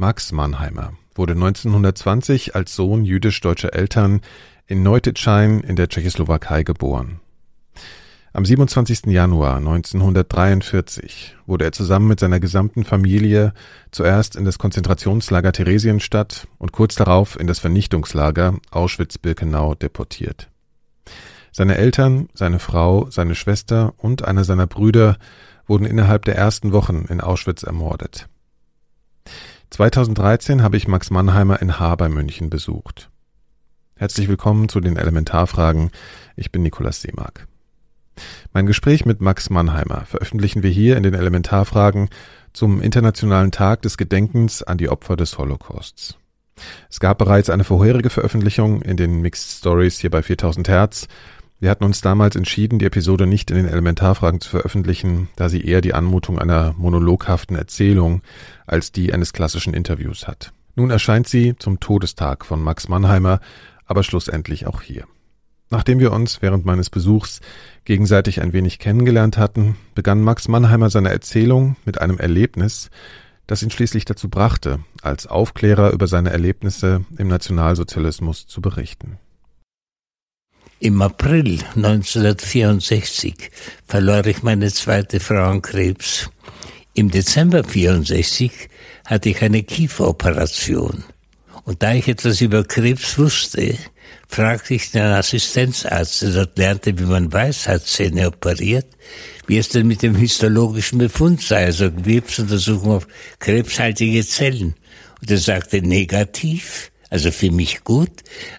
Max Mannheimer wurde 1920 als Sohn jüdisch-deutscher Eltern in Neutitschein in der Tschechoslowakei geboren. Am 27. Januar 1943 wurde er zusammen mit seiner gesamten Familie zuerst in das Konzentrationslager Theresienstadt und kurz darauf in das Vernichtungslager Auschwitz-Birkenau deportiert. Seine Eltern, seine Frau, seine Schwester und einer seiner Brüder wurden innerhalb der ersten Wochen in Auschwitz ermordet. 2013 habe ich Max Mannheimer in Haar bei München besucht. Herzlich willkommen zu den Elementarfragen. Ich bin Nikolaus Seemark. Mein Gespräch mit Max Mannheimer veröffentlichen wir hier in den Elementarfragen zum Internationalen Tag des Gedenkens an die Opfer des Holocausts. Es gab bereits eine vorherige Veröffentlichung in den Mixed Stories hier bei 4000 Hertz. Wir hatten uns damals entschieden, die Episode nicht in den Elementarfragen zu veröffentlichen, da sie eher die Anmutung einer monologhaften Erzählung als die eines klassischen Interviews hat. Nun erscheint sie zum Todestag von Max Mannheimer, aber schlussendlich auch hier. Nachdem wir uns während meines Besuchs gegenseitig ein wenig kennengelernt hatten, begann Max Mannheimer seine Erzählung mit einem Erlebnis, das ihn schließlich dazu brachte, als Aufklärer über seine Erlebnisse im Nationalsozialismus zu berichten. Im April 1964 verlor ich meine zweite Frau an Krebs. Im Dezember 1964 hatte ich eine Kieferoperation. Und da ich etwas über Krebs wusste, fragte ich den Assistenzarzt, der dort lernte, wie man Weisheitszähne operiert, wie es denn mit dem histologischen Befund sei, also Gewebsuntersuchung auf krebshaltige Zellen. Und er sagte negativ, also für mich gut.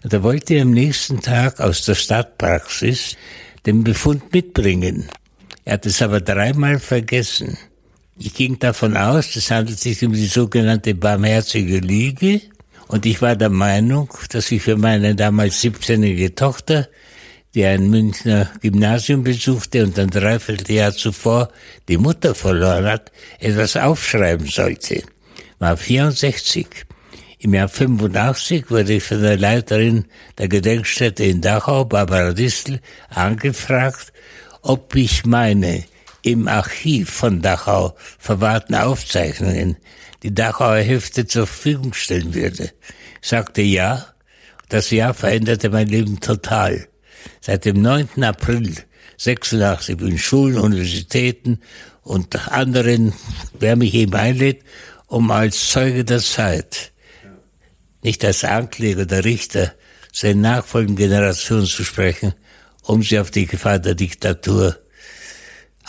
Er wollte am nächsten Tag aus der Stadtpraxis den Befund mitbringen. Er hat es aber dreimal vergessen. Ich ging davon aus, es handelt sich um die sogenannte barmherzige Lüge, und ich war der Meinung, dass ich für meine damals 17-jährige Tochter, die ein Münchner Gymnasium besuchte und ein Dreivierteljahr zuvor die Mutter verloren hat, etwas aufschreiben sollte. War 64. Im Jahr 85 wurde ich von der Leiterin der Gedenkstätte in Dachau, Barbara Distel, angefragt, ob ich meine im Archiv von Dachau verwahrten Aufzeichnungen die Dachauer Hefte zur Verfügung stellen würde. Ich sagte ja. Das Jahr veränderte mein Leben total. Seit dem 9. April 86 bin Schulen, Universitäten und anderen, wer mich eben einlädt, um als Zeuge der Zeit, nicht als Ankläger oder Richter, seine nachfolgenden Generationen zu sprechen, um sie auf die Gefahr der Diktatur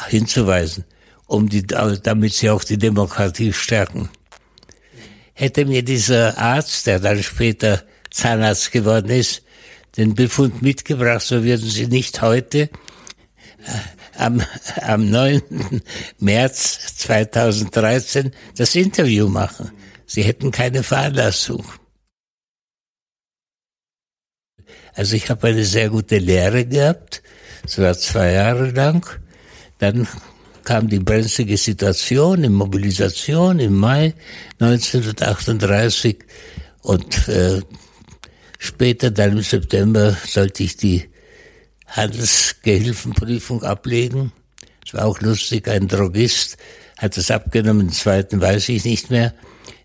hinzuweisen, um die, damit sie auch die Demokratie stärken hätte mir dieser Arzt, der dann später Zahnarzt geworden ist, den Befund mitgebracht, so würden Sie nicht heute äh, am, am 9. März 2013 das Interview machen. Sie hätten keine Veranlassung. Also ich habe eine sehr gute Lehre gehabt, war zwei Jahre lang. Dann kam die brenzlige Situation in Mobilisation im Mai 1938 und äh, später dann im September sollte ich die Handelsgehilfenprüfung ablegen. Es war auch lustig, ein Drogist hat es abgenommen, den zweiten weiß ich nicht mehr.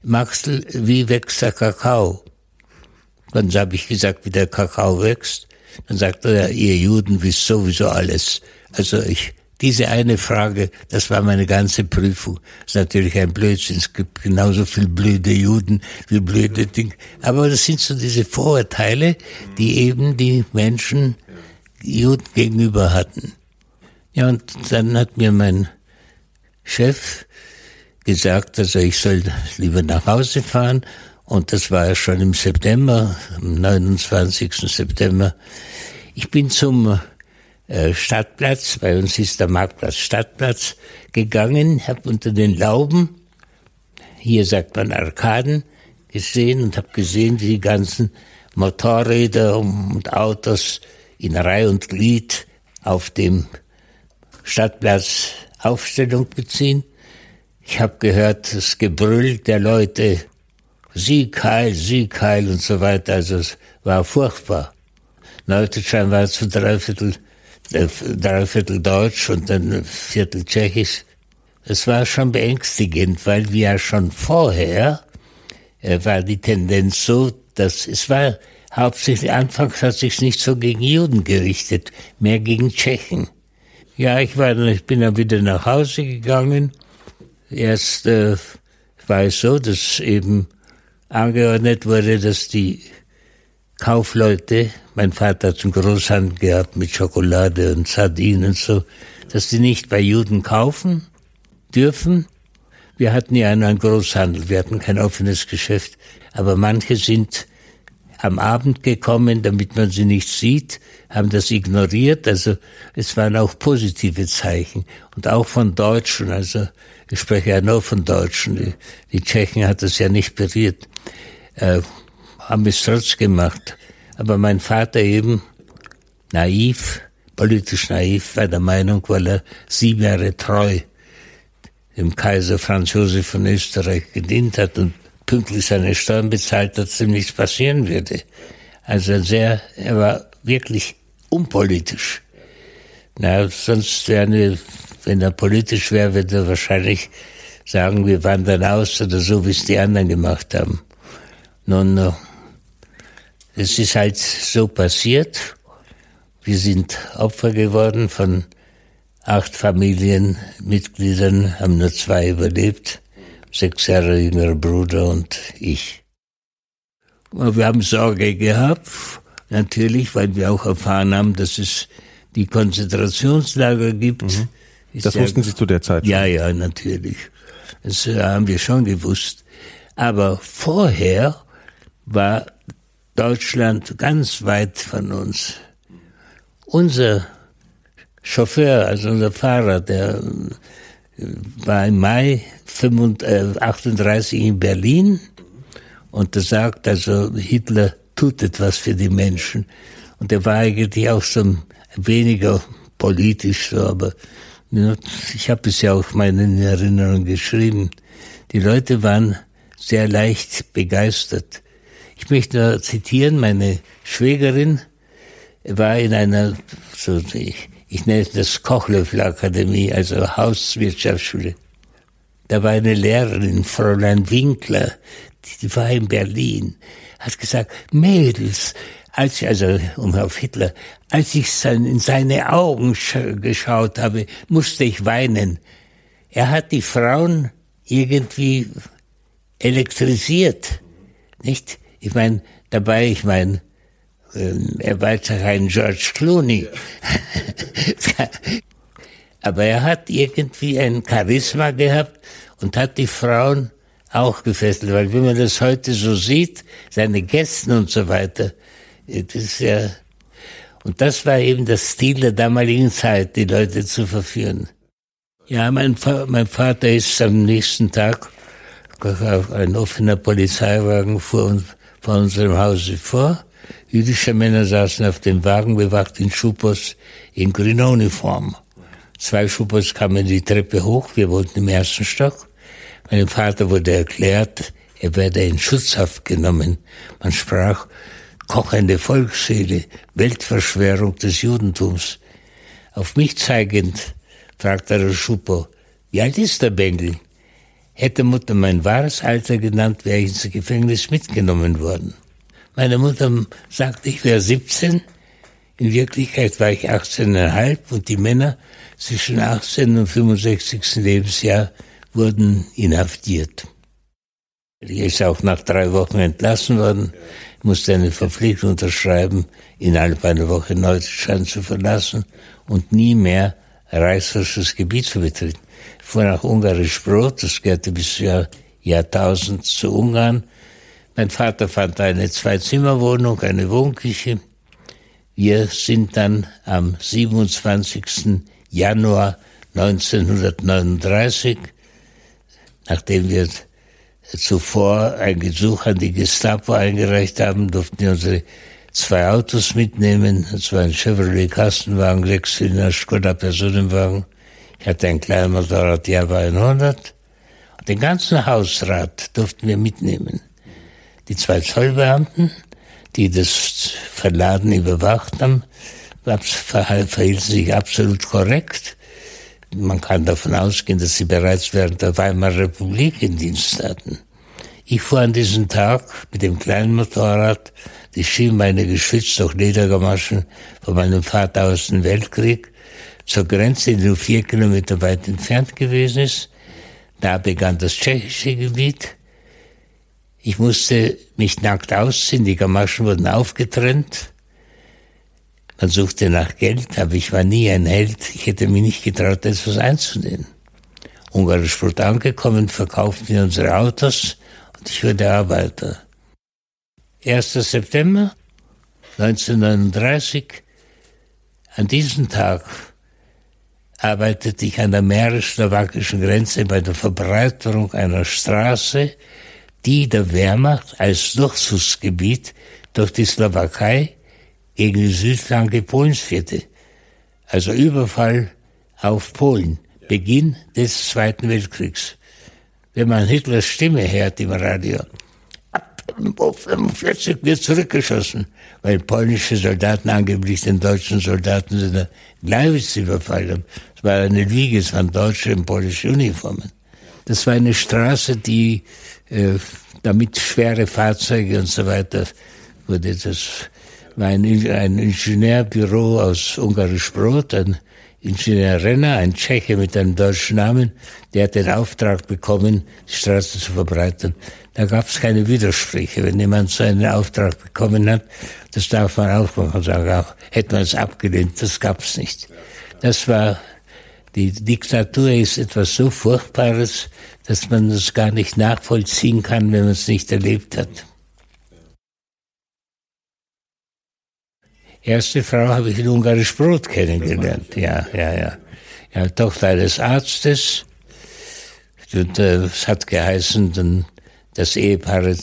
Maxel, wie wächst der Kakao? Dann habe ich gesagt, wie der Kakao wächst. Dann sagt er, ihr Juden wisst sowieso alles. Also ich diese eine Frage, das war meine ganze Prüfung. Das ist natürlich ein Blödsinn. Es gibt genauso viel blöde Juden wie blöde Dinge. Aber das sind so diese Vorurteile, die eben die Menschen Juden gegenüber hatten. Ja, und dann hat mir mein Chef gesagt, also ich soll lieber nach Hause fahren. Und das war ja schon im September, am 29. September. Ich bin zum äh, Stadtplatz, bei uns ist der Marktplatz Stadtplatz, gegangen, habe unter den Lauben, hier sagt man Arkaden, gesehen und habe gesehen, wie die ganzen Motorräder und Autos in Reihe und Glied auf dem Stadtplatz Aufstellung beziehen. Ich habe gehört das Gebrüll der Leute, Sieg heil, Sieg heil und so weiter. Also es war furchtbar. Neuteschein war zu dreiviertel drei Viertel Deutsch und ein Viertel Tschechisch. Es war schon beängstigend, weil wir ja schon vorher äh, war die Tendenz so, dass es war hauptsächlich, anfangs hat sich nicht so gegen Juden gerichtet, mehr gegen Tschechen. Ja, ich war, ich bin dann wieder nach Hause gegangen. Erst äh, war es so, dass eben angeordnet wurde, dass die Kaufleute, mein Vater hat einen Großhandel gehabt mit Schokolade und Sardinen und so, dass die nicht bei Juden kaufen dürfen. Wir hatten ja einen Großhandel, wir hatten kein offenes Geschäft, aber manche sind am Abend gekommen, damit man sie nicht sieht, haben das ignoriert. Also es waren auch positive Zeichen und auch von Deutschen. Also ich spreche ja nur von Deutschen. Die, die Tschechen hat das ja nicht berührt. Äh, haben es trotz gemacht. Aber mein Vater eben naiv, politisch naiv, war der Meinung, weil er sieben Jahre treu dem Kaiser Franz Josef von Österreich gedient hat und pünktlich seine Steuern bezahlt, dass ihm nichts passieren würde. Also sehr, er war wirklich unpolitisch. Na, sonst wäre, wenn er politisch wäre, würde er wahrscheinlich sagen, wir wandern aus oder so, wie es die anderen gemacht haben. Nun, es ist halt so passiert. Wir sind Opfer geworden von acht Familienmitgliedern, haben nur zwei überlebt. Sechs Jahre jüngerer Bruder und ich. Wir haben Sorge gehabt, natürlich, weil wir auch erfahren haben, dass es die Konzentrationslager gibt. Mhm. Das ja, wussten Sie zu der Zeit? Schon. Ja, ja, natürlich. Das äh, haben wir schon gewusst. Aber vorher war Deutschland ganz weit von uns. Unser Chauffeur, also unser Fahrer, der äh, war im Mai 38 äh, in Berlin und er sagt, also Hitler tut etwas für die Menschen. Und er war eigentlich auch so weniger politisch so, aber ich habe es ja auch meinen Erinnerungen geschrieben. Die Leute waren sehr leicht begeistert. Ich möchte nur zitieren, meine Schwägerin war in einer, so, ich, ich nenne es das Kochlöffel-Akademie, also Hauswirtschaftsschule. Da war eine Lehrerin, Fräulein Winkler, die, die war in Berlin, hat gesagt, Mädels, als ich, also um auf Hitler, als ich sein, in seine Augen geschaut habe, musste ich weinen. Er hat die Frauen irgendwie elektrisiert, nicht? Ich meine, dabei, ich meine, ähm, er war ja kein George Clooney. Aber er hat irgendwie ein Charisma gehabt und hat die Frauen auch gefesselt, weil wenn man das heute so sieht, seine Gästen und so weiter, das ist ja, und das war eben das Stil der damaligen Zeit, die Leute zu verführen. Ja, mein, mein Vater ist am nächsten Tag ein offener Polizeiwagen vor uns vor unserem Hause vor. Jüdische Männer saßen auf dem Wagen, bewacht in Schupos in grüner Uniform. Zwei Schupos kamen die Treppe hoch, wir wohnten im ersten Stock. Meinem Vater wurde erklärt, er werde in Schutzhaft genommen. Man sprach kochende Volksseele, Weltverschwörung des Judentums. Auf mich zeigend, fragte der Schupo, wie alt ist der Bengel? Hätte Mutter mein wahres Alter genannt, wäre ich ins Gefängnis mitgenommen worden. Meine Mutter sagte, ich wäre 17. In Wirklichkeit war ich 18,5 und die Männer zwischen 18 und 65. Lebensjahr wurden inhaftiert. Ich ist auch nach drei Wochen entlassen worden, musste eine Verpflichtung unterschreiben, innerhalb einer Woche Deutschland zu verlassen und nie mehr reichsfrisches Gebiet zu betreten fuhr nach Ungarisch Brot, das gehörte bis Jahr, Jahrtausend zu Ungarn. Mein Vater fand eine Zwei-Zimmer-Wohnung, eine Wohnküche. Wir sind dann am 27. Januar 1939, nachdem wir zuvor ein Gesuch an die Gestapo eingereicht haben, durften wir unsere zwei Autos mitnehmen. Das war ein Chevrolet Kastenwagen, Sechszylinder Skoda Personenwagen ich hatte ein kleines Motorrad Java 100. Und den ganzen Hausrat durften wir mitnehmen. Die zwei Zollbeamten, die das Verladen überwacht haben, verhielten sich absolut korrekt. Man kann davon ausgehen, dass sie bereits während der Weimarer Republik in Dienst hatten. Ich fuhr an diesem Tag mit dem kleinen Motorrad die Schienbeine geschützt durch Ledergamaschen von meinem Vater aus dem Weltkrieg zur Grenze, die nur vier Kilometer weit entfernt gewesen ist. Da begann das tschechische Gebiet. Ich musste mich nackt ausziehen, die Gamaschen wurden aufgetrennt. Man suchte nach Geld, aber ich war nie ein Held. Ich hätte mich nicht getraut, etwas einzunehmen. Ungarisch Brot angekommen, verkauften wir unsere Autos und ich wurde Arbeiter. 1. September 1939, an diesem Tag arbeitete ich an der mährisch-slowakischen Grenze bei der Verbreiterung einer Straße, die der Wehrmacht als Durchzugsgebiet durch die Slowakei gegen die Südflanke Polens führte. Also Überfall auf Polen, Beginn des Zweiten Weltkriegs. Wenn man Hitlers Stimme hört im Radio, ab 45 wird zurückgeschossen, weil polnische Soldaten angeblich den deutschen Soldaten in der Gleiwitz überfallen haben. Es war eine Liege, es waren deutsche und polnische Uniformen. Das war eine Straße, die äh, damit schwere Fahrzeuge und so weiter wurde das war ein, ein Ingenieurbüro aus Ungarisch Brot, ein Ingenieur Renner, ein Tscheche mit einem deutschen Namen, der hat den Auftrag bekommen, die Straße zu verbreitern. Da gab es keine Widersprüche. Wenn jemand so einen Auftrag bekommen hat, das darf man auch machen, sagen, auch, hätte man es abgelehnt, das gab es nicht. Das war, die Diktatur ist etwas so Furchtbares, dass man das gar nicht nachvollziehen kann, wenn man es nicht erlebt hat. Erste Frau habe ich in Ungarisch Brot kennengelernt. Ja, ja, ja. ja Tochter eines Arztes. Und, äh, es hat geheißen, dann das Ehepaar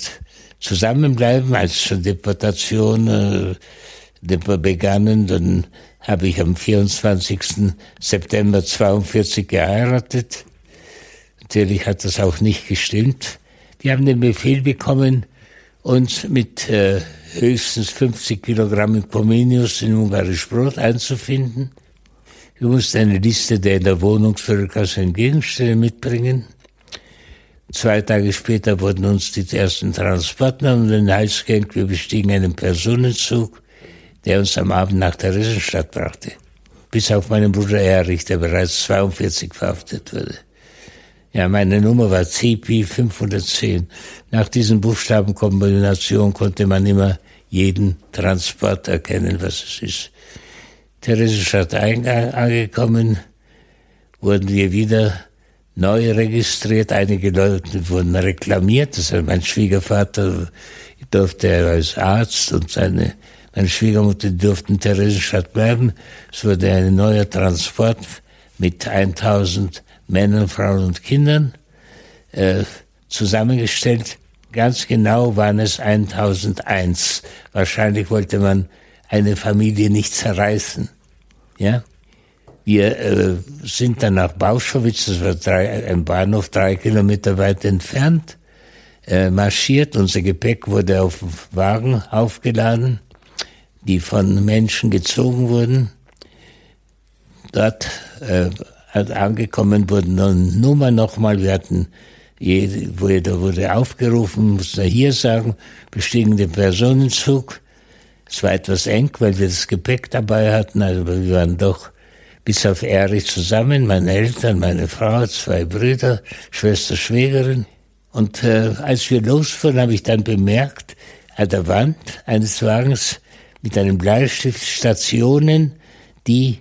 zusammenbleiben, als schon Deportation äh, begannen. Dann habe ich am 24. September 42 geheiratet. Natürlich hat das auch nicht gestimmt. Wir haben den Befehl bekommen, uns mit äh, höchstens 50 Kilogramm Comenius in ungarisch Brot einzufinden. Wir mussten eine Liste der in der Wohnungsbürgerkasse Gegenstände mitbringen. Zwei Tage später wurden uns die ersten Transporter um den Hals gehängt. Wir bestiegen einen Personenzug, der uns am Abend nach Theresienstadt brachte. Bis auf meinen Bruder Erich, der bereits 42 verhaftet wurde. Ja, meine Nummer war CP 510. Nach diesen Buchstabenkombinationen konnte man immer jeden Transport erkennen, was es ist. Theresienstadt angekommen, wurden wir wieder neu registriert. Einige Leute wurden reklamiert. Das heißt, mein Schwiegervater durfte als Arzt und seine, meine Schwiegermutter durften in Theresienstadt bleiben. Es wurde ein neuer Transport mit 1000 Männern, Frauen und Kindern äh, zusammengestellt. Ganz genau waren es 1001. Wahrscheinlich wollte man eine Familie nicht zerreißen. Ja? Wir äh, sind dann nach Bauschowitz, das war drei, ein Bahnhof drei Kilometer weit entfernt, äh, marschiert. Unser Gepäck wurde auf Wagen aufgeladen, die von Menschen gezogen wurden. Dort äh, angekommen wurden dann Nummer nochmal, wir hatten jede, wurde, wurde aufgerufen, musste hier sagen, bestiegen den Personenzug. Es war etwas eng, weil wir das Gepäck dabei hatten, also wir waren doch bis auf Erich zusammen, meine Eltern, meine Frau, zwei Brüder, Schwester, Schwägerin. Und äh, als wir losfuhren, habe ich dann bemerkt, an der Wand eines Wagens mit einem Bleistift Stationen, die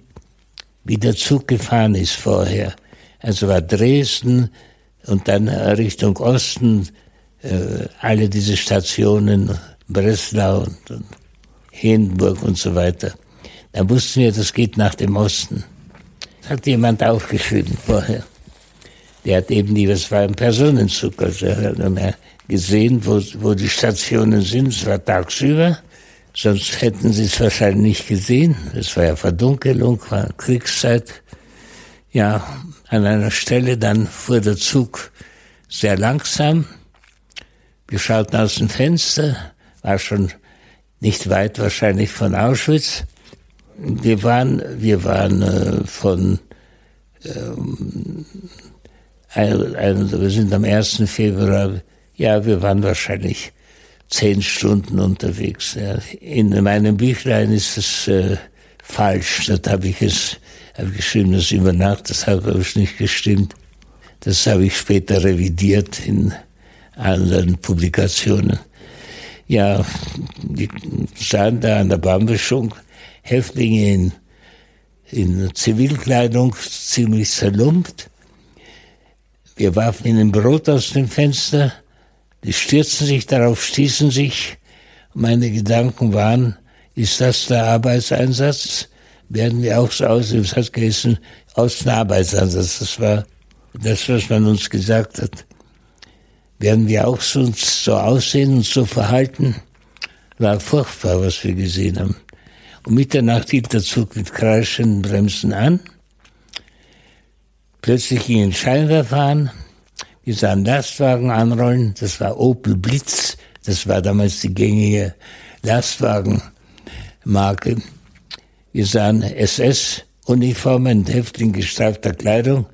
wie der Zug gefahren ist vorher. Also war Dresden und dann Richtung Osten, äh, alle diese Stationen, Breslau und, und Hindenburg und so weiter. Da wussten wir, das geht nach dem Osten. Das hat jemand aufgeschrieben vorher. Der hat eben die, das war ein Personenzug, also er hat mehr gesehen, wo, wo die Stationen sind. Es war tagsüber. Sonst hätten sie es wahrscheinlich nicht gesehen. Es war ja Verdunkelung, war Kriegszeit. Ja, an einer Stelle dann fuhr der Zug sehr langsam. Wir schauten aus dem Fenster, war schon nicht weit wahrscheinlich von Auschwitz. Wir waren, wir waren äh, von, ähm, ein, ein, wir sind am 1. Februar, Ja, wir waren wahrscheinlich zehn Stunden unterwegs. Ja. In meinem Büchlein ist es äh, falsch. Dort habe ich es hab ich geschrieben, dass über Nacht, das hat aber nicht gestimmt. Das habe ich später revidiert in anderen Publikationen. Ja, die sahen da an der Bahnmischung Häftlinge in, in Zivilkleidung, ziemlich zerlumpt. Wir warfen ihnen Brot aus dem Fenster, die stürzten sich darauf, stießen sich. Meine Gedanken waren, ist das der Arbeitseinsatz? Werden wir auch so aussehen? Es hat geheißen, aus dem Arbeitseinsatz. Das war das, was man uns gesagt hat. Werden wir auch so, so aussehen und so verhalten? War furchtbar, was wir gesehen haben. Um Mitternacht hielt der Zug mit kreischenden Bremsen an. Plötzlich ging ein Scheinwerfer an. Wir sahen Lastwagen anrollen. Das war Opel Blitz. Das war damals die gängige Lastwagenmarke. Wir sahen SS-Uniformen, Häftling gestreifter Kleidung.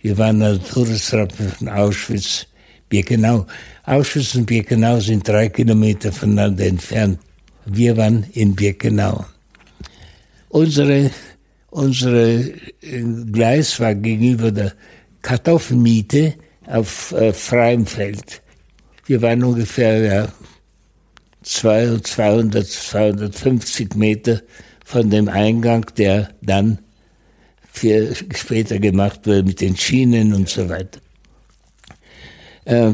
Wir waren an der Todesrappe von Auschwitz, Birkenau. Auschwitz und Birkenau sind drei Kilometer voneinander entfernt. Wir waren in Birkenau. Unsere Unsere äh, Gleis war gegenüber der Kartoffelmiete auf äh, freiem Feld. Wir waren ungefähr ja, 200, 250 Meter von dem Eingang, der dann für später gemacht wurde mit den Schienen und so weiter. Äh,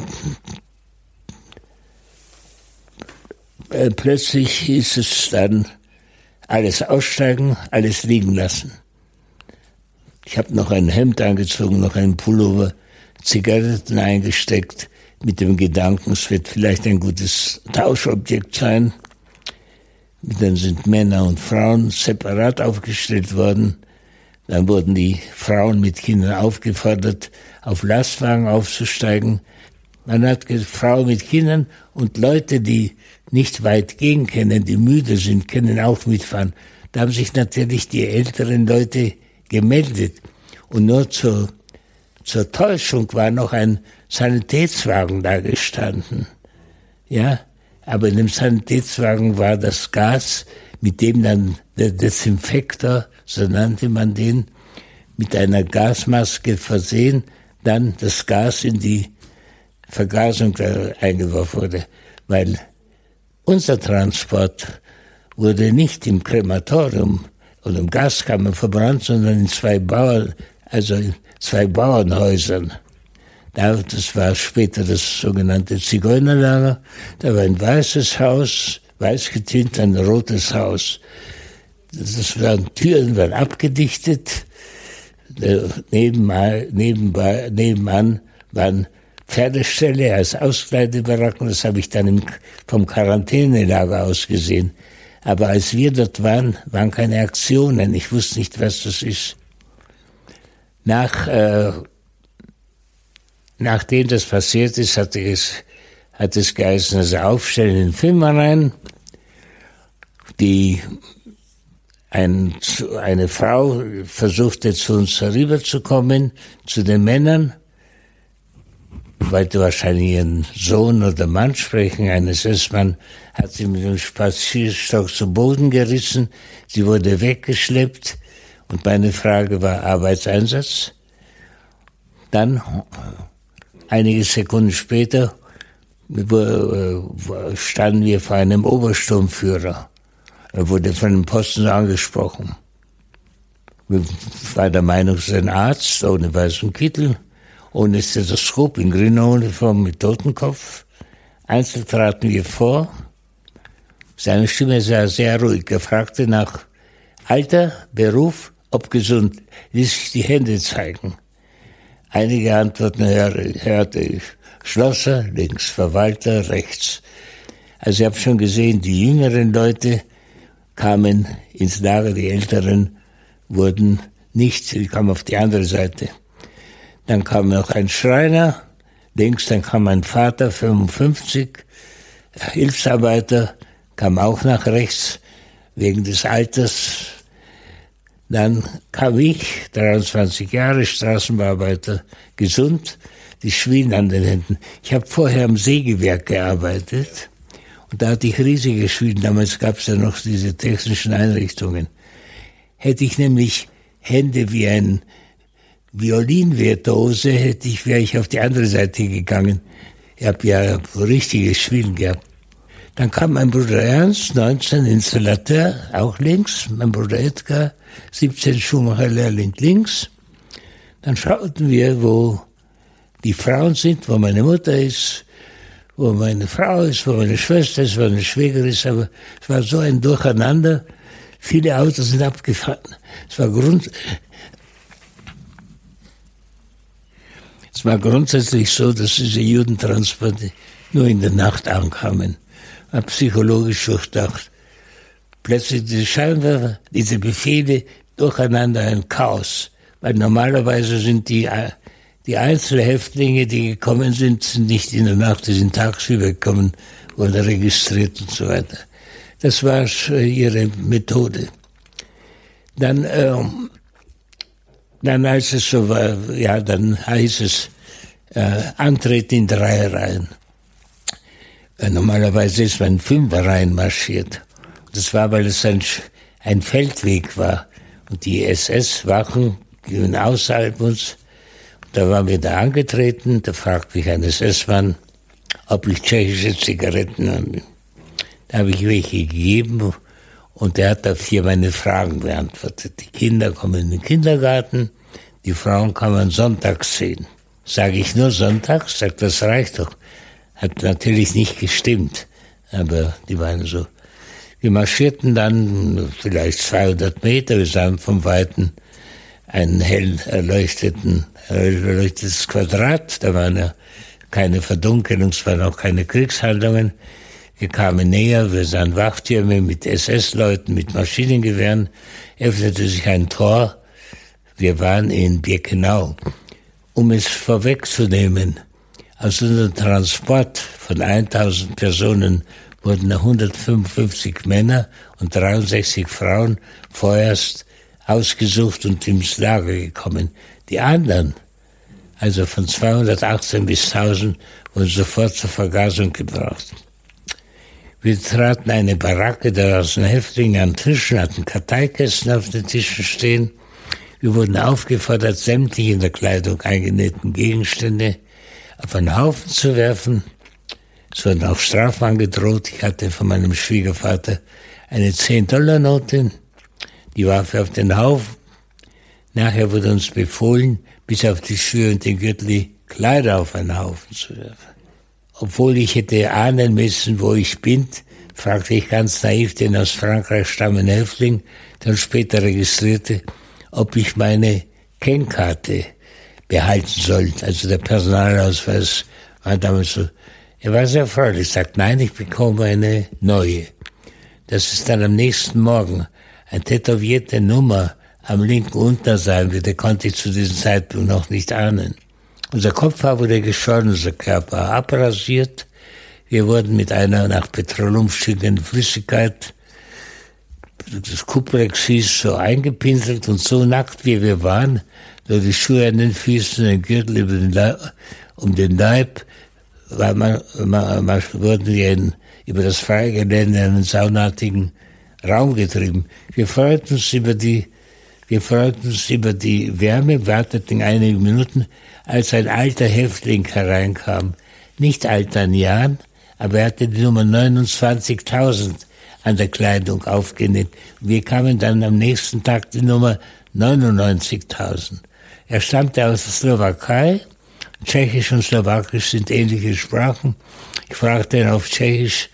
äh, plötzlich hieß es dann, alles aussteigen, alles liegen lassen. Ich habe noch ein Hemd angezogen, noch einen Pullover, Zigaretten eingesteckt, mit dem Gedanken, es wird vielleicht ein gutes Tauschobjekt sein. Dann sind Männer und Frauen separat aufgestellt worden. Dann wurden die Frauen mit Kindern aufgefordert, auf Lastwagen aufzusteigen. Man hat Frauen mit Kindern und Leute, die nicht weit gehen können, die müde sind, können auch mitfahren. Da haben sich natürlich die älteren Leute gemeldet. Und nur zur, zur Täuschung war noch ein Sanitätswagen da gestanden. Ja, aber in dem Sanitätswagen war das Gas, mit dem dann der Desinfektor, so nannte man den, mit einer Gasmaske versehen, dann das Gas in die Vergasung eingeworfen wurde, weil unser Transport wurde nicht im Krematorium oder im Gaskammer verbrannt, sondern in zwei Bauern, also zwei Bauernhäusern. Das war später das sogenannte Zigeunerlager. Da war ein weißes Haus, weiß getinnt, ein rotes Haus. Das waren Türen, waren abgedichtet. Nebenbei, nebenbei, nebenan waren Pferdeställe als Auskleidebaracken. Das habe ich dann im, vom Quarantänelager aus gesehen. Aber als wir dort waren, waren keine Aktionen. Ich wusste nicht, was das ist. Nach, äh, nachdem das passiert ist, hatte es, hat es geheißen, also aufstellen in Filmereien, die ein, eine Frau versuchte zu uns herüberzukommen, zu den Männern, wollte wahrscheinlich ihren Sohn oder Mann sprechen. Ein SS-Mann hat sie mit dem Spazierstock zu Boden gerissen. Sie wurde weggeschleppt. Und meine Frage war Arbeitseinsatz. Dann, einige Sekunden später, standen wir vor einem Obersturmführer. Er wurde von dem Posten angesprochen. Ich war der Meinung, es ist ein Arzt ohne weißen Kittel ohne Stethoskop in grüner Uniform mit Totenkopf. Einzeln traten wir vor. Seine Stimme sah sehr ruhig. Er fragte nach Alter, Beruf, ob gesund, ließ sich die Hände zeigen. Einige Antworten hörte ich. Schlosser, links, Verwalter, rechts. Also ich habe schon gesehen, die jüngeren Leute kamen ins Lager, die älteren wurden nicht, sie kamen auf die andere Seite. Dann kam noch ein Schreiner, links, dann kam mein Vater, 55, Hilfsarbeiter, kam auch nach rechts wegen des Alters. Dann kam ich, 23 Jahre, Straßenbearbeiter, gesund. die Schwielen an den Händen. Ich habe vorher am Sägewerk gearbeitet und da hatte ich riesige Schwielen. Damals gab es ja noch diese technischen Einrichtungen. Hätte ich nämlich Hände wie ein Violinvirtuose, hätte ich, wäre ich auf die andere Seite gegangen. Ich habe ja richtige Schwielen gehabt. Dann kam mein Bruder Ernst, 19 Installateur, auch links. Mein Bruder Edgar, 17 Schuhmacherlehrling links. Dann schauten wir, wo die Frauen sind, wo meine Mutter ist, wo meine Frau ist, wo meine Schwester ist, wo meine Schwäger ist. Aber es war so ein Durcheinander. Viele Autos sind abgefahren. Es war Grund, es war grundsätzlich so, dass diese Judentransporte nur in der Nacht ankamen psychologisch durchdacht. Plötzlich diese Scheinwerfer, diese Befehle durcheinander ein Chaos. Weil normalerweise sind die, die Einzelhäftlinge, die gekommen sind, sind nicht in der Nacht, die sind tagsüber gekommen, wurden registriert und so weiter. Das war ihre Methode. Dann, ähm, dann als es so war, ja, dann heißt es, äh, Antritt in drei Reihen. Äh, normalerweise ist man Fünfer reinmarschiert. Das war, weil es ein, ein Feldweg war. Und die SS-Wachen gingen außerhalb uns. Da waren wir da angetreten. Da fragte mich ein SS-Mann, ob ich tschechische Zigaretten habe. Da habe ich welche gegeben und der hat dafür meine Fragen beantwortet. Die Kinder kommen in den Kindergarten, die Frauen kann man sonntags sehen. Sage ich nur sonntags? Sagt, das reicht doch. Hat natürlich nicht gestimmt, aber die waren so. Wir marschierten dann vielleicht 200 Meter, wir sahen vom Weiten einen hell erleuchteten, erleuchtetes Quadrat, da waren ja keine Verdunkelung, es waren auch keine Kriegshandlungen. Wir kamen näher, wir sahen Wachtürme mit SS-Leuten, mit Maschinengewehren, öffnete sich ein Tor. Wir waren in Birkenau. Um es vorwegzunehmen, aus unserem Transport von 1000 Personen wurden 155 Männer und 63 Frauen vorerst ausgesucht und ins Lager gekommen. Die anderen, also von 218 bis 1000, wurden sofort zur Vergasung gebracht. Wir traten eine Baracke, da saßen Häftlinge an Tischen, hatten Karteikästen auf den Tischen stehen. Wir wurden aufgefordert, sämtliche in der Kleidung eingenähten Gegenstände auf einen Haufen zu werfen. Es wurden auch Strafen angedroht. Ich hatte von meinem Schwiegervater eine 10-Dollar-Note, die warf er auf den Haufen. Nachher wurde uns befohlen, bis auf die Schuhe und den Gürtel Kleider auf einen Haufen zu werfen. Obwohl ich hätte ahnen müssen, wo ich bin, fragte ich ganz naiv den aus Frankreich stammenden Häftling, der später registrierte, ob ich meine Kennkarte behalten sollen. Also der Personalausweis war damals so. Er war sehr freundlich, sagt, nein, ich bekomme eine neue. Das ist dann am nächsten Morgen eine tätowierte Nummer am linken Unterseite, der konnte ich zu diesem Zeitpunkt noch nicht ahnen. Unser Kopfhaar wurde geschoren, unser Körper abrasiert. Wir wurden mit einer nach Petroleum stinkenden Flüssigkeit, das Kuplex hieß, so eingepinselt und so nackt wie wir waren, nur die Schuhe an den Füßen, den Gürtel über den Leib, um den Leib, weil man, man, man wurden wir in, über das freie Gelände in einen saunartigen Raum getrieben. Wir freuten uns über die, wir freuten uns über die Wärme, warteten einige Minuten, als ein alter Häftling hereinkam. Nicht alter an Jahren, aber er hatte die Nummer 29.000 an der Kleidung aufgenäht. Wir kamen dann am nächsten Tag die Nummer 99.000. Er stammte aus der Slowakei. Tschechisch und Slowakisch sind ähnliche Sprachen. Ich fragte ihn auf Tschechisch,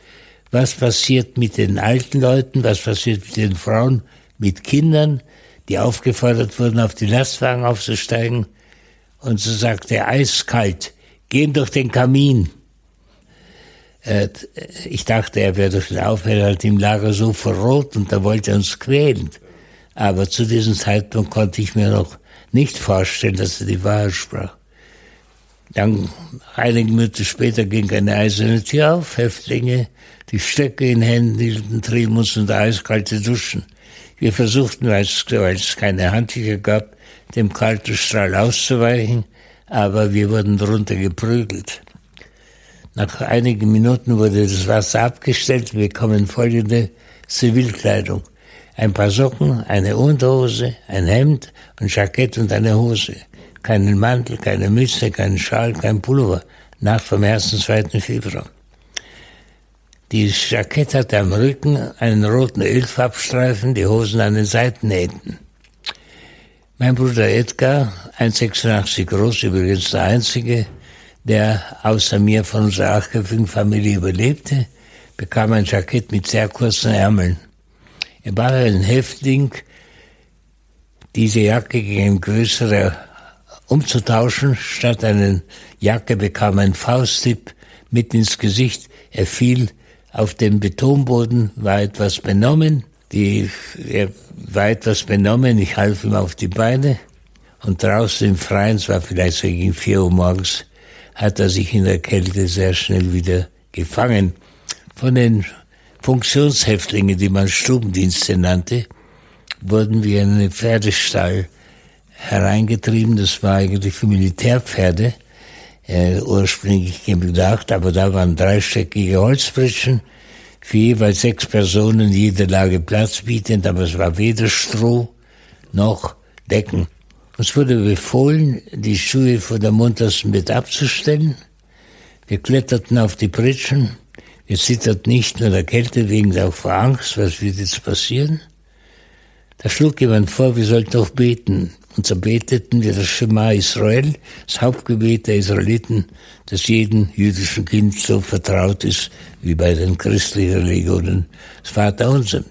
was passiert mit den alten Leuten, was passiert mit den Frauen, mit Kindern, die aufgefordert wurden, auf die Lastwagen aufzusteigen. Und so sagte er, eiskalt, gehen durch den Kamin. Äh, ich dachte, er wäre durch den Aufenthalt im Lager so verrot und er wollte uns quälen. Aber zu diesem Zeitpunkt konnte ich mir noch nicht vorstellen, dass er die Wahrheit sprach. Dann, einige Minuten später, ging eine eiserne Tür auf, Häftlinge, die Stöcke in Händen hielten, trieben uns unter eiskalte Duschen. Wir versuchten, weil es, keine Handtücher gab, dem kalten Strahl auszuweichen, aber wir wurden drunter geprügelt. Nach einigen Minuten wurde das Wasser abgestellt. Wir bekommen folgende Zivilkleidung. Ein paar Socken, eine Unterhose, ein Hemd, ein Jackett und eine Hose. Keinen Mantel, keine Mütze, keinen Schal, kein Pullover. Nacht vom 1. 2. Februar. Die Jackett hatte am Rücken einen roten Ölfarbstreifen, die Hosen an den Seitennähten. Mein Bruder Edgar, 1,86 groß, übrigens der einzige, der außer mir von unserer achtköpfigen Familie überlebte, bekam ein Jackett mit sehr kurzen Ärmeln. Er war ein Häftling, diese Jacke gegen größere umzutauschen. Statt einer Jacke bekam ein Fausttipp mit ins Gesicht. Er fiel auf dem Betonboden, war etwas benommen. Die, er war etwas benommen. Ich half ihm auf die Beine. Und draußen im Freien, es war vielleicht so gegen vier Uhr morgens, hat er sich in der Kälte sehr schnell wieder gefangen. Von den Funktionshäftlingen, die man Stubendienste nannte, wurden wir in einen Pferdestall hereingetrieben. Das war eigentlich für Militärpferde äh, ursprünglich gedacht, aber da waren dreistöckige Holzpritschen für jeweils sechs Personen, jede Lage Platz bietend, aber es war weder Stroh noch Decken. Uns wurde befohlen, die Schuhe vor der muntersten Bett abzustellen. Wir kletterten auf die Pritschen. Wir zitterten nicht nur der Kälte wegen, auch vor Angst, was wird jetzt passieren. Da schlug jemand vor, wir sollten doch beten. Und so beteten wir das Shema Israel, das Hauptgebet der Israeliten, das jedem jüdischen Kind so vertraut ist wie bei den christlichen Religionen, das Vaterunser.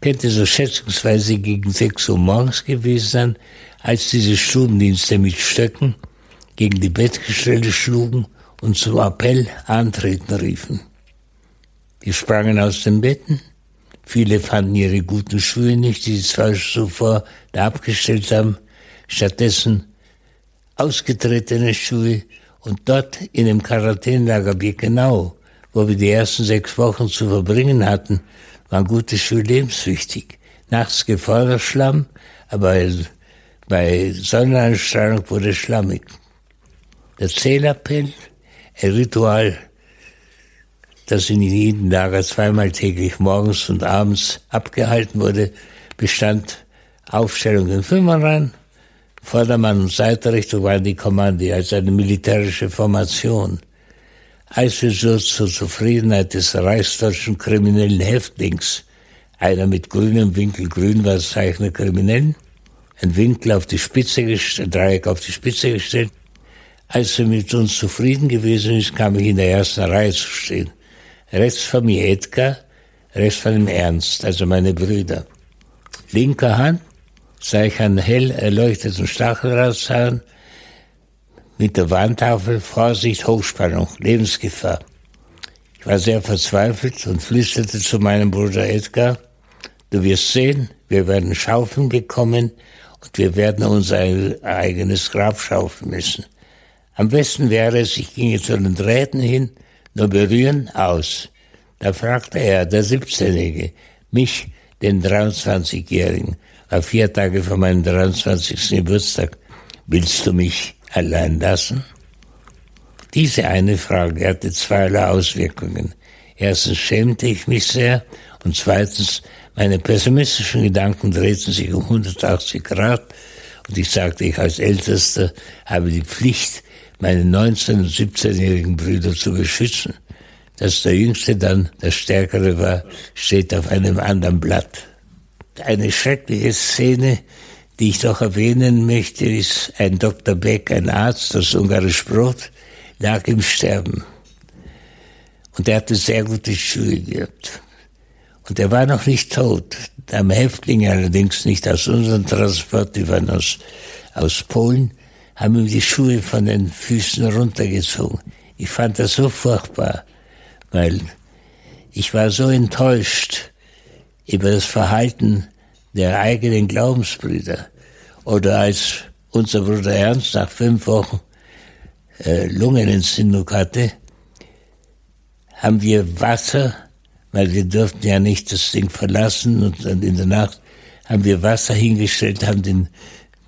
Könnte so schätzungsweise gegen sechs Uhr morgens gewesen sein, als diese Stubendienste mit Stöcken gegen die Bettgestelle schlugen und zum Appell antreten riefen. Wir sprangen aus den Betten. Viele fanden ihre guten Schuhe nicht, die sie zwar zuvor da abgestellt haben. Stattdessen ausgetretene Schuhe und dort in dem Quarantänelager Birkenau, wo wir die ersten sechs Wochen zu verbringen hatten, waren gute Schuhe lebenswichtig. Nachts gefordert Schlamm, aber bei Sonneneinstrahlung wurde schlammig. Der Zählappell, Ritual, das in jedem Lager zweimal täglich morgens und abends abgehalten wurde, bestand Aufstellung in Fünferreihen, Vordermann und Seiterrichtung waren die Kommande als eine militärische Formation. Als wir so zur Zufriedenheit des reichsdeutschen kriminellen Häftlings, einer mit grünem Winkel grün war das Zeichen der Kriminellen, ein Winkel auf die Spitze gestellt, Dreieck auf die Spitze gestellt. Als er mit uns zufrieden gewesen ist, kam ich in der ersten Reihe zu stehen. Rechts von mir Edgar, rechts von ihm Ernst, also meine Brüder. Linker Hand sah ich einen hell erleuchteten Stacheldrahtzahn mit der Wandtafel Vorsicht, Hochspannung, Lebensgefahr. Ich war sehr verzweifelt und flüsterte zu meinem Bruder Edgar, du wirst sehen, wir werden Schaufeln bekommen, und wir werden unser eigenes Grab schaufeln müssen. Am besten wäre es, ich ginge zu den Drähten hin, nur berühren, aus. Da fragte er, der 17-Jährige, mich, den 23-Jährigen, war vier Tage vor meinem 23. Geburtstag, willst du mich allein lassen? Diese eine Frage hatte zweierlei Auswirkungen. Erstens schämte ich mich sehr und zweitens meine pessimistischen Gedanken drehten sich um 180 Grad und ich sagte, ich als Ältester habe die Pflicht, meine 19- und 17-jährigen Brüder zu beschützen. Dass der Jüngste dann der Stärkere war, steht auf einem anderen Blatt. Eine schreckliche Szene, die ich doch erwähnen möchte, ist ein Dr. Beck, ein Arzt aus Ungarisch Brot, lag im Sterben. Und er hatte sehr gute Schuhe gehabt. Und er war noch nicht tot. Am Häftling allerdings nicht aus unserem Transport, die waren aus, aus Polen, haben ihm die Schuhe von den Füßen runtergezogen. Ich fand das so furchtbar, weil ich war so enttäuscht über das Verhalten der eigenen Glaubensbrüder. Oder als unser Bruder Ernst nach fünf Wochen äh, Lungenentzündung hatte, haben wir Wasser weil wir durften ja nicht das Ding verlassen und dann in der Nacht haben wir Wasser hingestellt, haben den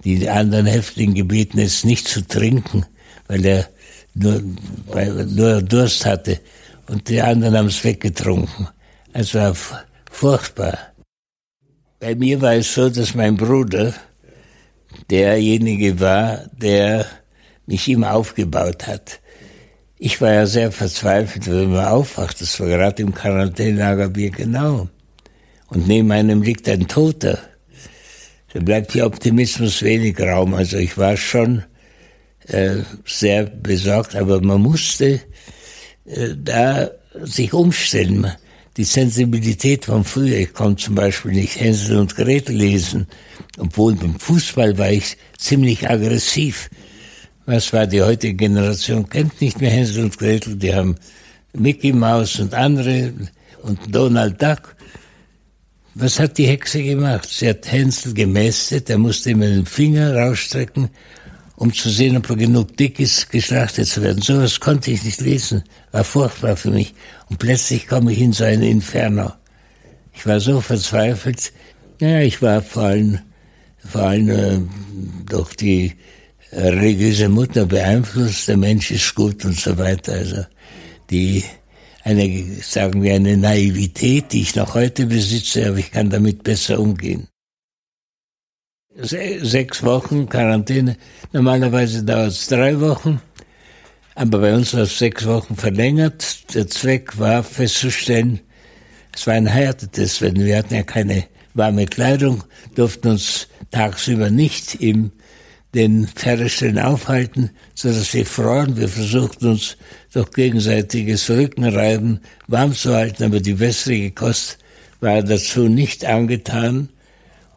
die anderen Häftlinge gebeten, es nicht zu trinken, weil er nur, weil, nur Durst hatte. Und die anderen haben es weggetrunken. Es war furchtbar. Bei mir war es so, dass mein Bruder derjenige war, der mich immer aufgebaut hat. Ich war ja sehr verzweifelt, wenn man aufwacht. Das war gerade im Quarantänelager Birkenau. Und neben einem liegt ein Toter. Da bleibt hier Optimismus wenig Raum. Also ich war schon äh, sehr besorgt, aber man musste äh, da sich umstellen. Die Sensibilität von früher, ich konnte zum Beispiel nicht Hänsel und Gretel lesen, obwohl beim Fußball war ich ziemlich aggressiv. Was war die heutige Generation? Kennt nicht mehr Hänsel und Gretel, die haben Mickey Mouse und andere und Donald Duck. Was hat die Hexe gemacht? Sie hat Hänsel gemästet, er musste immer den Finger rausstrecken, um zu sehen, ob er genug dick ist, geschlachtet zu werden. So was konnte ich nicht lesen, war furchtbar für mich. Und plötzlich komme ich in so ein Inferno. Ich war so verzweifelt. Ja, ich war vor allem, vor allem äh, durch die religiöse Mutter beeinflusst, der Mensch ist gut und so weiter. Also die eine, sagen wir, eine Naivität, die ich noch heute besitze, aber ich kann damit besser umgehen. Sechs Wochen Quarantäne, normalerweise dauert es drei Wochen, aber bei uns war es sechs Wochen verlängert. Der Zweck war festzustellen, es war ein Härtetest, wenn wir hatten ja keine warme Kleidung, durften uns tagsüber nicht im den Pferdestellen aufhalten, so dass wir froren. Wir versuchten uns durch gegenseitiges Rückenreiben warm zu halten, aber die wässrige Kost war dazu nicht angetan,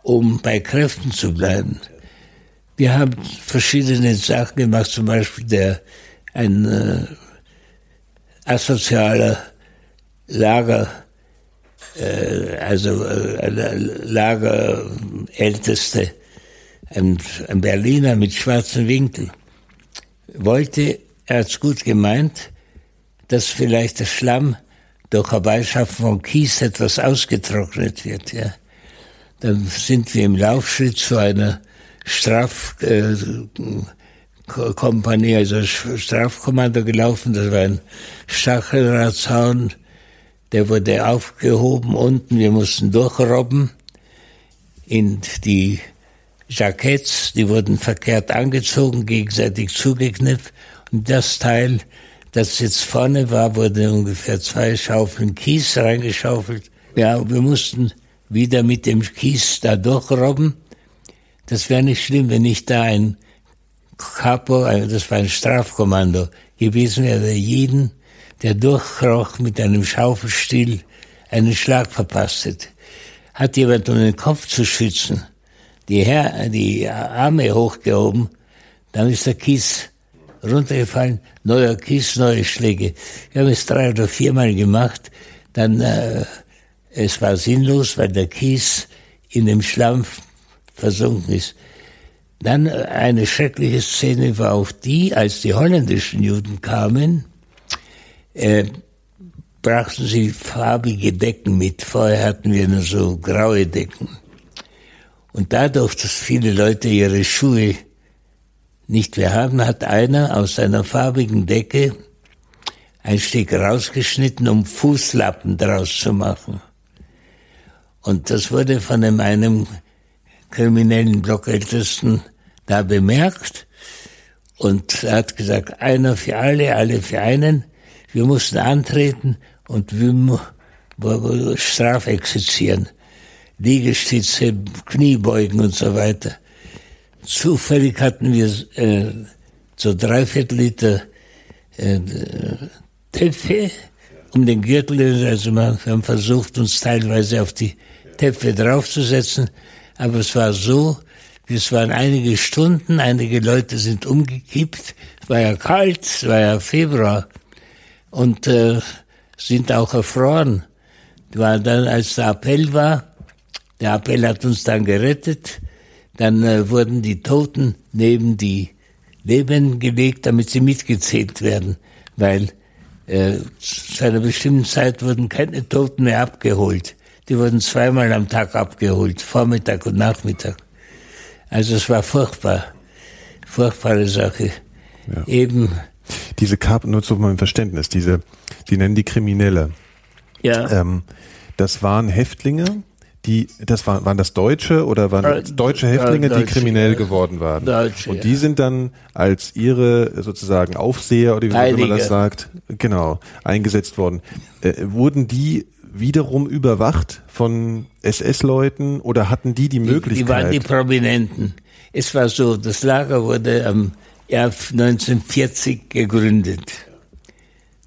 um bei Kräften zu bleiben. Wir haben verschiedene Sachen gemacht, zum Beispiel der ein äh, asozialer Lager, äh, also äh, Lagerälteste, ein, Berliner mit schwarzen Winkel, wollte, er hat es gut gemeint, dass vielleicht der Schlamm durch Herbeischaffen von Kies etwas ausgetrocknet wird. Ja. Dann sind wir im Laufschritt zu einer Strafkompanie, äh, also Strafkommando gelaufen. Das war ein Stacheldrahtzaun, der wurde aufgehoben unten. Wir mussten durchrobben in die Jacketts, die wurden verkehrt angezogen, gegenseitig zugeknüpft. Und das Teil, das jetzt vorne war, wurde ungefähr zwei Schaufeln Kies reingeschaufelt. Ja, wir mussten wieder mit dem Kies da durchrobben. Das wäre nicht schlimm, wenn nicht da ein Capo, das war ein Strafkommando gewesen wäre, der jeden, der durchkroch mit einem Schaufelstiel, einen Schlag verpasst hätte. Hat jemand, um den Kopf zu schützen, die, Her die Arme hochgehoben, dann ist der Kies runtergefallen, neuer Kies, neue Schläge. Wir haben es drei oder viermal gemacht, dann äh, es war sinnlos, weil der Kies in dem Schlamm versunken ist. Dann äh, eine schreckliche Szene war auch die, als die holländischen Juden kamen, äh, brachten sie farbige Decken mit. Vorher hatten wir nur so graue Decken. Und dadurch, dass viele Leute ihre Schuhe nicht mehr haben, hat einer aus seiner farbigen Decke ein Stück rausgeschnitten, um Fußlappen draus zu machen. Und das wurde von einem, einem kriminellen Blockältesten da bemerkt. Und er hat gesagt, einer für alle, alle für einen. Wir mussten antreten und wir strafexerzieren. Liegestütze, Kniebeugen und so weiter. Zufällig hatten wir äh, so dreiviertel Liter äh, Töpfe um den Gürtel. Also wir haben versucht, uns teilweise auf die Töpfe draufzusetzen, aber es war so, es waren einige Stunden, einige Leute sind umgekippt, es war ja kalt, es war ja Februar und äh, sind auch erfroren. War dann, als der Appell war, der Appell hat uns dann gerettet. Dann äh, wurden die Toten neben die Leben gelegt, damit sie mitgezählt werden, weil äh, zu einer bestimmten Zeit wurden keine Toten mehr abgeholt. Die wurden zweimal am Tag abgeholt, Vormittag und Nachmittag. Also es war furchtbar, furchtbare Sache. Ja. Eben. Diese Kap, nur zu meinem Verständnis, diese, Sie nennen die Kriminelle. Ja. Ähm, das waren Häftlinge, die, das waren, waren das Deutsche oder waren äh, deutsche Häftlinge, Deutsche, die kriminell ja. geworden waren? Deutsche, und die sind dann als ihre sozusagen Aufseher oder wie man das sagt, genau, eingesetzt worden. Äh, wurden die wiederum überwacht von SS-Leuten oder hatten die die Möglichkeit? Die, die waren die Prominenten. Es war so, das Lager wurde am ja, 1940 gegründet,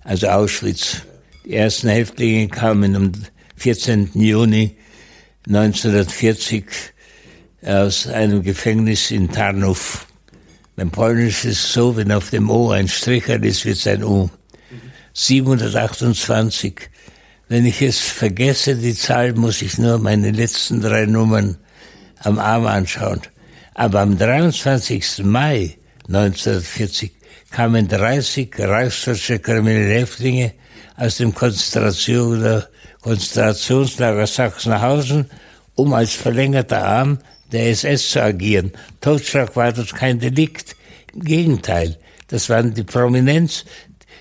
also Auschwitz. Die ersten Häftlinge kamen am 14. Juni 1940 aus einem Gefängnis in Tarnów. Beim Polnisch ist es so, wenn auf dem O ein Stricher ist, wird es ein U. 728. Wenn ich es vergesse, die Zahl, muss ich nur meine letzten drei Nummern am Arm anschauen. Aber am 23. Mai 1940 kamen 30 reichsdeutsche kriminelle Häftlinge aus dem Konzentration, Konzentrationslager Sachsenhausen, um als verlängerter Arm der SS zu agieren. Totschlag war dort kein Delikt. Im Gegenteil, das waren die Prominenz,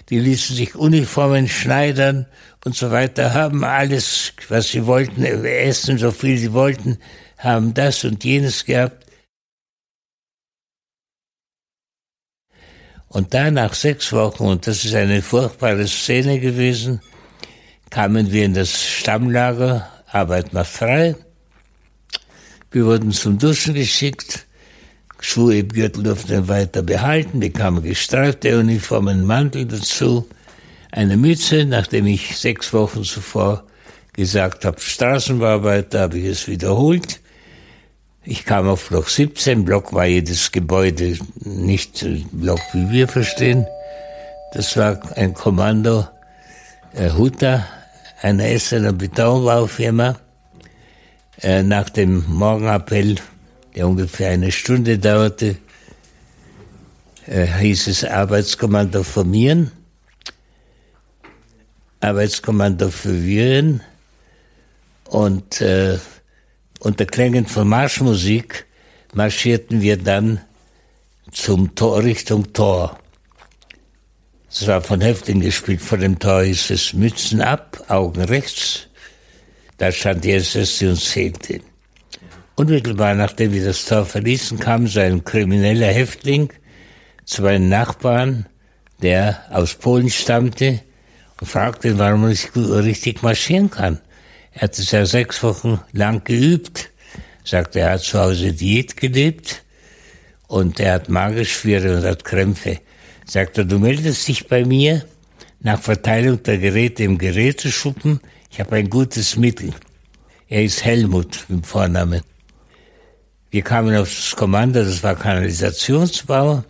die ließen sich Uniformen schneidern und so weiter, haben alles, was sie wollten, essen, so viel sie wollten, haben das und jenes gehabt. Und da nach sechs Wochen, und das ist eine furchtbare Szene gewesen, kamen wir in das Stammlager, Arbeit macht frei. Wir wurden zum Duschen geschickt, Schuhe im Gürtel durften wir weiter behalten, bekamen gestreifte Uniformen, Mantel dazu, eine Mütze, nachdem ich sechs Wochen zuvor gesagt habe, Straßenbauarbeiter, habe ich es wiederholt. Ich kam auf Block 17. Block war jedes Gebäude nicht Block, wie wir verstehen. Das war ein Kommando äh, Huta, einer Essener Betonbaufirma. Äh, nach dem Morgenappell, der ungefähr eine Stunde dauerte, äh, hieß es Arbeitskommando formieren. Arbeitskommando formieren. Und äh, unter Klängen von Marschmusik marschierten wir dann zum Tor, Richtung Tor. Es war von Häftlingen gespielt. Vor dem Tor hieß es Mützen ab, Augen rechts. Da stand die SS, die uns zählte. Unmittelbar nachdem wir das Tor verließen, kam so ein krimineller Häftling zu meinen Nachbarn, der aus Polen stammte, und fragte, warum ich richtig marschieren kann. Er hat es ja sechs Wochen lang geübt. Sagt, er hat zu Hause Diät gelebt und er hat Magenschwere und hat Krämpfe. Sagt er, du meldest dich bei mir nach Verteilung der Geräte im Geräteschuppen. Ich habe ein gutes Mittel. Er ist Helmut mit Vornamen. Wir kamen auf das Kommando, das war Kanalisationsbau.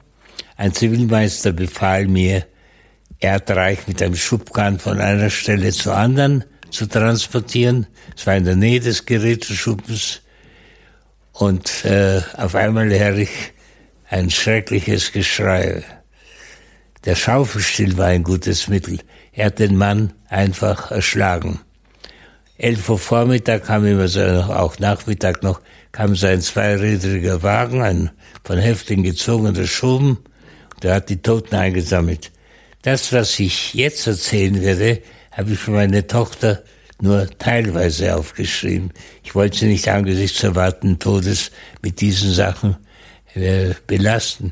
Ein Zivilmeister befahl mir, erdreich mit einem Schubkahn von einer Stelle zur anderen zu transportieren. Es war in der Nähe des Geräteschuppens. Und äh, auf einmal höre ich ein schreckliches Geschrei. Der Schaufelstill war ein gutes Mittel. Er hat den Mann einfach erschlagen. Elf Uhr Vormittag kam immer so, auch Nachmittag noch, kam so ein zweirädriger Wagen, ein von Häftlingen gezogener Schuben, der hat die Toten eingesammelt. Das, was ich jetzt erzählen werde, habe ich für meine Tochter nur teilweise aufgeschrieben. Ich wollte sie nicht angesichts erwartenden Todes mit diesen Sachen äh, belasten.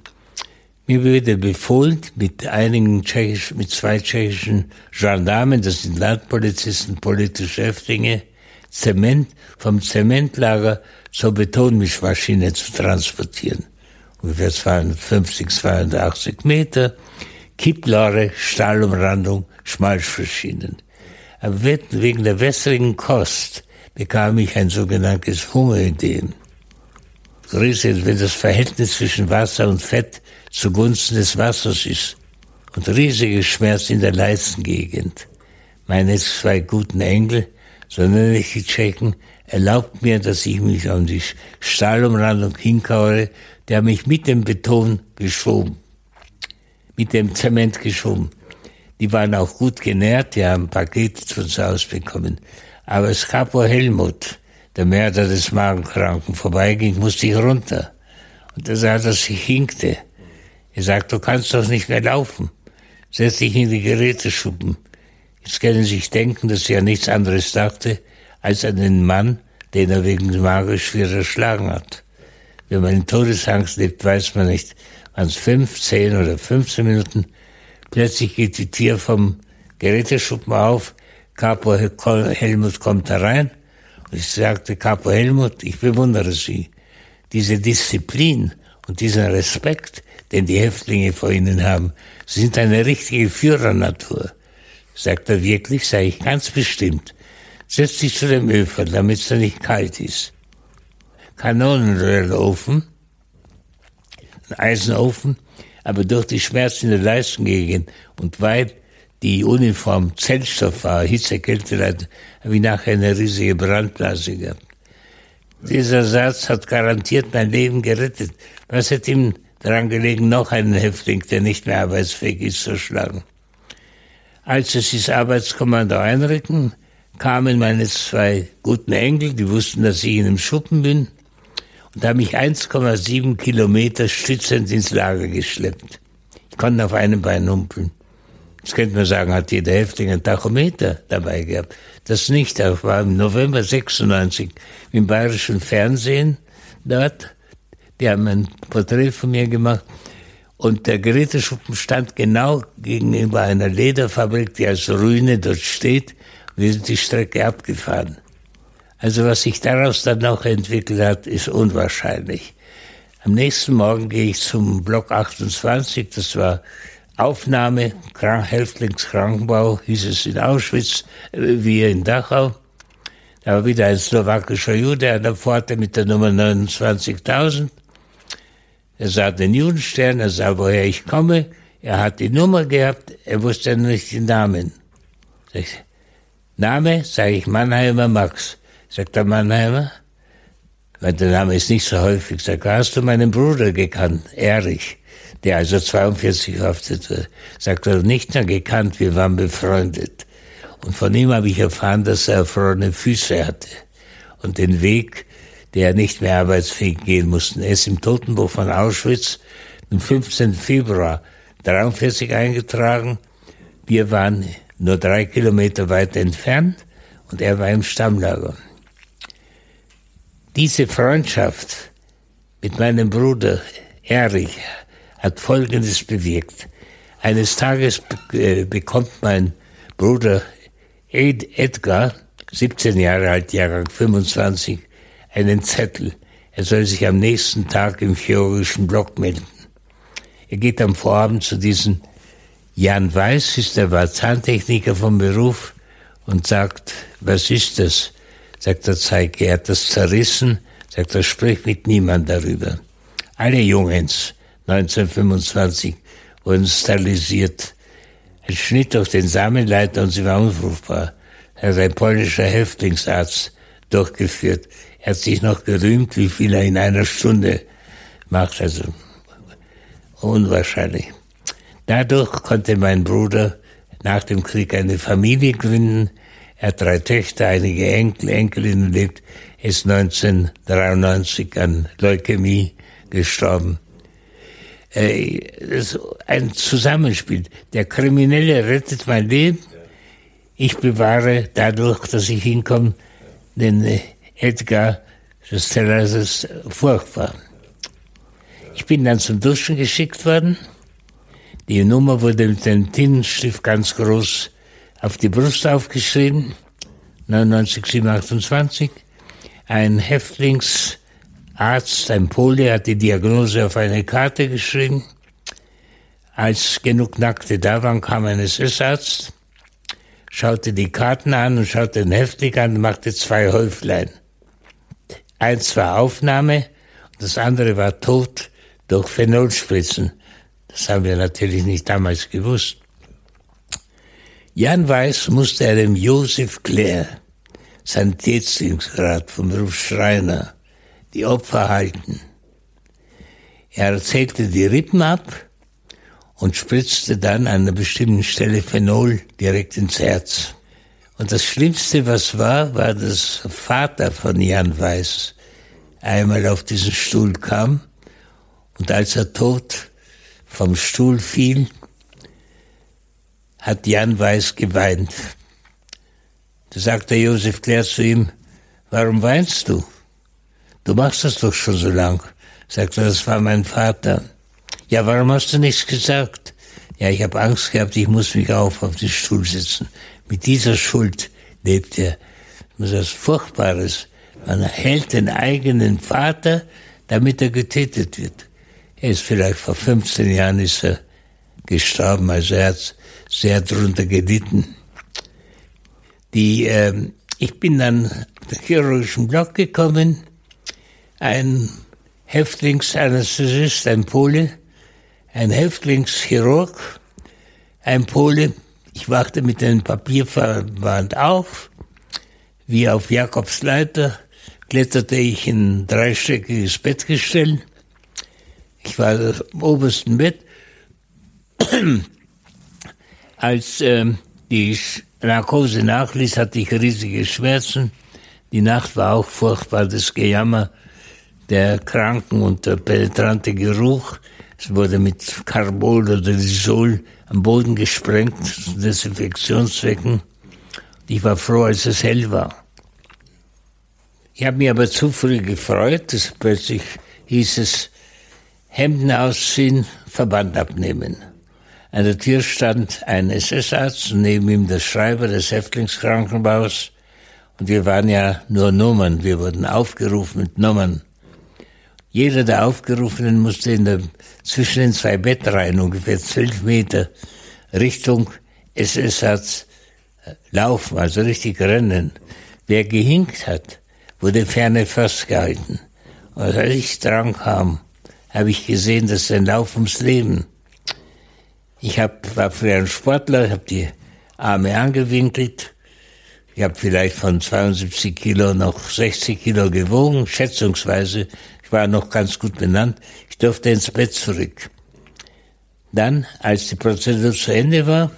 Mir wurde befohlen, mit einigen tschechisch, mit zwei tschechischen Gendarmen, das sind Landpolizisten, politische Häftlinge, Zement vom Zementlager zur Betonmischmaschine zu transportieren. Ungefähr 250, 280 Meter. Kipplare, Stahlumrandung, Schmalzverschienen. Aber wegen der wässrigen Kost bekam ich ein sogenanntes Hungerideen. Größe, wenn das Verhältnis zwischen Wasser und Fett zugunsten des Wassers ist und riesige Schmerz in der Leistengegend. Meine zwei guten Engel, so nenne ich die Tschechen, erlaubt mir, dass ich mich an die Stahlumrandung hinkaue, der mich mit dem Beton geschoben mit dem Zement geschoben. Die waren auch gut genährt, die haben Pakete von zu Hause bekommen. Aber es gab wo Helmut, der Mörder des Magenkranken, vorbeiging, musste ich runter. Und er sah, dass ich hinkte. Er sagt, du kannst doch nicht mehr laufen. Setz dich in die Geräteschuppen. Jetzt können Sie sich denken, dass er nichts anderes dachte, als an den Mann, den er wegen magisch schwer erschlagen hat. Wenn man in Todesangst lebt, weiß man nicht, wann es fünf, zehn oder 15 Minuten. Plötzlich geht die Tür vom Geräteschuppen auf, Capo Helmut kommt herein und ich sagte, Capo Helmut, ich bewundere Sie. Diese Disziplin und diesen Respekt, den die Häftlinge vor Ihnen haben, sind eine richtige Führernatur. Sagt er wirklich, sage ich ganz bestimmt. Setz dich zu dem Öfer, damit es da nicht kalt ist. Kanonenröhrofen, ein Eisenofen, aber durch die Schmerzen der Leistengegend und weil die Uniform Zellstoff war, Hitze, Kälte, habe ich nachher eine riesige Brandblase gehabt. Dieser Satz hat garantiert mein Leben gerettet. Was hat ihm daran gelegen, noch einen Häftling, der nicht mehr arbeitsfähig ist, zu schlagen? Als sie das Arbeitskommando einrücken, kamen meine zwei guten Enkel, die wussten, dass ich in einem Schuppen bin, und haben mich 1,7 Kilometer stützend ins Lager geschleppt. Ich konnte auf einem Bein humpeln. Jetzt könnte man sagen, hat jeder Häftling einen Tachometer dabei gehabt. Das nicht. Das war im November 96 im bayerischen Fernsehen dort. Die haben ein Porträt von mir gemacht. Und der Geräteschuppen stand genau gegenüber einer Lederfabrik, die als Ruine dort steht. Wir sind die Strecke abgefahren. Also was sich daraus dann noch entwickelt hat, ist unwahrscheinlich. Am nächsten Morgen gehe ich zum Block 28, das war Aufnahme, Häftlingskrankenbau, hieß es in Auschwitz, äh, wie in Dachau. Da war wieder ein slowakischer Jude an der Pforte mit der Nummer 29.000. Er sah den Judenstern, er sah, woher ich komme. Er hat die Nummer gehabt, er wusste nicht den Namen. Sag ich, Name, sage ich Mannheimer Max. Sagt der Mannheimer, weil der Name ist nicht so häufig. Sagt, hast du meinen Bruder gekannt, Erich? der also 42 haftete, sagt er, nicht nur gekannt, wir waren befreundet. Und von ihm habe ich erfahren, dass er erfrorene Füße hatte und den Weg, der nicht mehr arbeitsfähig gehen musste. Er ist im Totenbuch von Auschwitz am 15. Februar 43 eingetragen. Wir waren nur drei Kilometer weit entfernt und er war im Stammlager. Diese Freundschaft mit meinem Bruder Erich hat Folgendes bewirkt. Eines Tages äh, bekommt mein Bruder Ed Edgar, 17 Jahre alt, Jahrgang 25, einen Zettel. Er soll sich am nächsten Tag im chirurgischen Block melden. Er geht am Vorabend zu diesem Jan Weiß, ist der war Zahntechniker vom Beruf und sagt, was ist das? Sagt er, zeig, er hat das zerrissen. Sagt er, sprich mit niemand darüber. Alle Jungens 1925 wurden sterilisiert. Ein Schnitt durch den Samenleiter und sie war unfruchtbar. Er hat ein polnischer Häftlingsarzt durchgeführt. Er hat sich noch gerühmt, wie viel er in einer Stunde macht. Also unwahrscheinlich. Dadurch konnte mein Bruder nach dem Krieg eine Familie gründen. Er hat drei Töchter, einige Enkel, Enkelinnen lebt. Ist 1993 an Leukämie gestorben äh, ein Zusammenspiel. Der Kriminelle rettet mein Leben. Ich bewahre dadurch, dass ich hinkomme, den äh, Edgar, das ist furchtbar. Ich bin dann zum Duschen geschickt worden. Die Nummer wurde mit dem Tintenstift ganz groß auf die Brust aufgeschrieben. 99, 728. Ein Häftlings, Arzt, ein Pole, hat die Diagnose auf eine Karte geschrieben. Als genug Nackte da waren, kam ein SS-Arzt, schaute die Karten an und schaute den Häftling an und machte zwei Häuflein. Eins war Aufnahme, das andere war Tod durch Phenolspritzen. Das haben wir natürlich nicht damals gewusst. Jan Weiß musste einem Josef Claire, Sanitätsdienstgrad vom Beruf Schreiner, die Opfer halten. Er zählte die Rippen ab und spritzte dann an einer bestimmten Stelle Phenol direkt ins Herz. Und das Schlimmste, was war, war, dass Vater von Jan Weiß einmal auf diesen Stuhl kam Und als er tot vom Stuhl fiel, hat Jan Weiß geweint. Da sagte Josef Claire zu ihm, warum weinst du? Du machst das doch schon so lang. Sagte, das war mein Vater. Ja, warum hast du nichts gesagt? Ja, ich habe Angst gehabt, ich muss mich auf auf den Stuhl sitzen. Mit dieser Schuld lebt er. Das ist was Furchtbares. Man hält den eigenen Vater, damit er getötet wird. Er ist vielleicht vor 15 Jahren ist er gestorben, also er hat sehr darunter gelitten. Die, äh, ich bin dann den chirurgischen Block gekommen, ein Häftlingsanästhesist, ein Pole, ein Häftlingschirurg, ein Pole. Ich wachte mit dem Papierverband auf, wie auf Jakobs Leiter, kletterte ich in ein dreistöckiges Bettgestell. Ich war im obersten Bett. Als ähm, die Narkose nachließ, hatte ich riesige Schmerzen. Die Nacht war auch furchtbar, das Gejammer der Kranken und der penetrante Geruch. Es wurde mit Carbol oder Disol am Boden gesprengt, zu Desinfektionszwecken. Ich war froh, als es hell war. Ich habe mich aber zu früh gefreut, dass plötzlich hieß es, Hemden ausziehen, Verband abnehmen. An der Tür stand ein SS-Arzt und neben ihm der Schreiber des Häftlingskrankenbaus. Und wir waren ja nur Nummern, wir wurden aufgerufen mit Nummern. Jeder der Aufgerufenen musste in der, zwischen den zwei Bettreihen ungefähr zwölf Meter Richtung äh, laufen, also richtig rennen. Wer gehinkt hat, wurde ferne festgehalten. Und als ich dran kam, habe ich gesehen, das ist ein Lauf ums Leben. Ich hab, war früher ein Sportler, habe die Arme angewinkelt. Ich habe vielleicht von 72 Kilo noch 60 Kilo gewogen, schätzungsweise. Ich war noch ganz gut benannt. Ich durfte ins Bett zurück. Dann, als die Prozedur zu Ende war,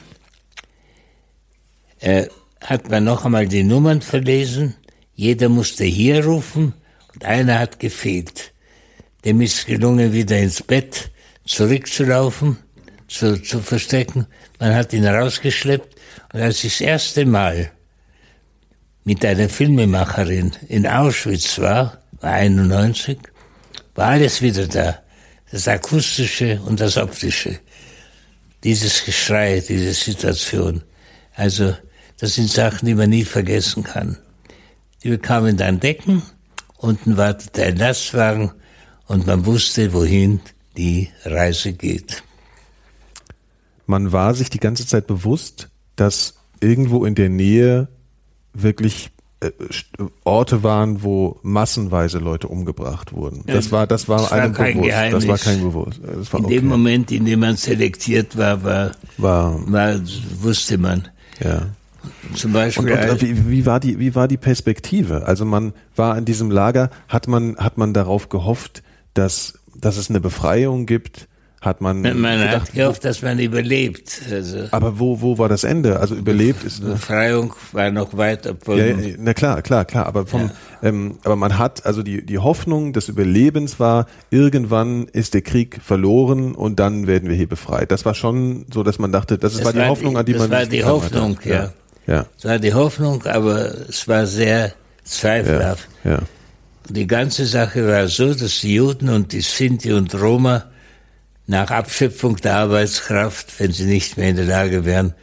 äh, hat man noch einmal die Nummern verlesen jeder musste hier rufen und einer hat gefehlt. Dem ist gelungen, wieder ins Bett zurückzulaufen, zu, zu verstecken. Man hat ihn rausgeschleppt und als ich das erste Mal mit einer Filmemacherin in Auschwitz war, war 91, war alles wieder da. Das Akustische und das Optische. Dieses Geschrei, diese Situation. Also, das sind Sachen, die man nie vergessen kann. Die bekamen dann Decken, unten wartete ein Lastwagen und man wusste, wohin die Reise geht. Man war sich die ganze Zeit bewusst, dass irgendwo in der Nähe wirklich Orte waren, wo massenweise Leute umgebracht wurden. Das war, das war, das war einem bewusst. Geheimnis. Das war kein bewusst. War in okay. dem Moment, in dem man selektiert war, war, war, war wusste man. Ja. Zum Beispiel. Und, und wie, wie, war die, wie war die Perspektive? Also man war in diesem Lager, hat man, hat man darauf gehofft, dass, dass es eine Befreiung gibt? Hat man, man gedacht, hat gehofft, dass man überlebt. Also aber wo, wo war das Ende? Also überlebt ist. Befreiung war noch weiter. Ja, na klar, klar, klar. Aber vom, ja. ähm, aber man hat also die die Hoffnung des Überlebens war irgendwann ist der Krieg verloren und dann werden wir hier befreit. Das war schon so, dass man dachte, das, das war die Hoffnung, an die das man. Das war die Hoffnung, ja. ja. Ja. Es war die Hoffnung, aber es war sehr zweifelhaft. Ja. Die ganze Sache war so, dass die Juden und die Sinti und Roma nach Abschöpfung der Arbeitskraft, wenn sie nicht mehr in der Lage wären,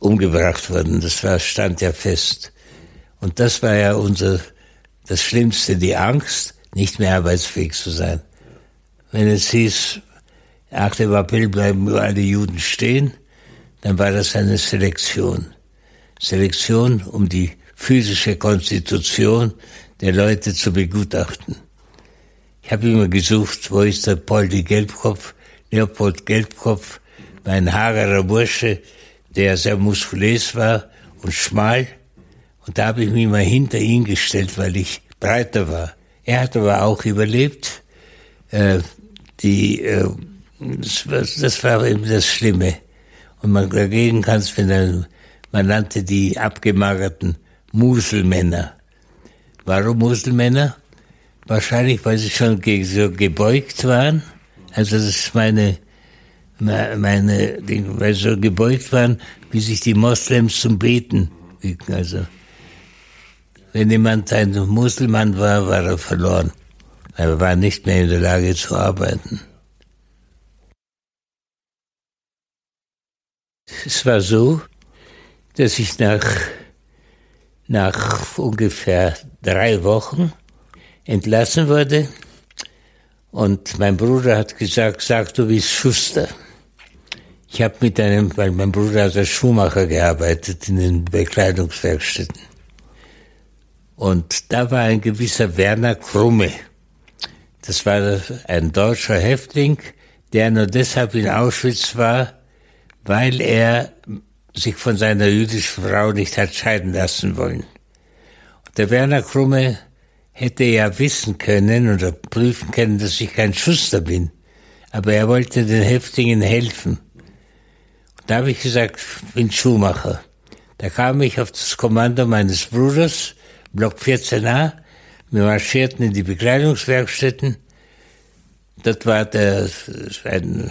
umgebracht wurden. Das war, stand ja fest. Und das war ja unser, das Schlimmste, die Angst, nicht mehr arbeitsfähig zu sein. Wenn es hieß, 8. April bleiben nur alle Juden stehen, dann war das eine Selektion. Selektion, um die physische Konstitution der Leute zu begutachten. Ich habe immer gesucht, wo ist der Poldi Gelbkopf, Leopold Gelbkopf, mein hagerer Bursche, der sehr muskulös war und schmal. Und da habe ich mich mal hinter ihn gestellt, weil ich breiter war. Er hat aber auch überlebt. Äh, die, äh, das, war, das war eben das Schlimme. Und man dagegen kann es, ein man nannte die abgemagerten Muselmänner. Warum Muselmänner? Wahrscheinlich, weil sie schon so gebeugt waren Also das ist meine, meine Dinge, weil so gebeugt waren, wie sich die Moslems zum Beten wiegen. Also wenn jemand ein Muselmann war, war er verloren. Er war nicht mehr in der Lage zu arbeiten. Es war so, dass ich nach, nach ungefähr drei Wochen entlassen wurde und mein Bruder hat gesagt, sag du bist Schuster. Ich habe mit einem, weil mein Bruder hat als Schuhmacher gearbeitet in den Bekleidungswerkstätten. Und da war ein gewisser Werner Krumme. Das war ein deutscher Häftling, der nur deshalb in Auschwitz war, weil er sich von seiner jüdischen Frau nicht hat scheiden lassen wollen. Und der Werner Krumme hätte ja wissen können oder prüfen können, dass ich kein Schuster bin. Aber er wollte den Häftlingen helfen. Und da habe ich gesagt, ich bin Schuhmacher. Da kam ich auf das Kommando meines Bruders, Block 14a. Wir marschierten in die Bekleidungswerkstätten. Dort war der, ein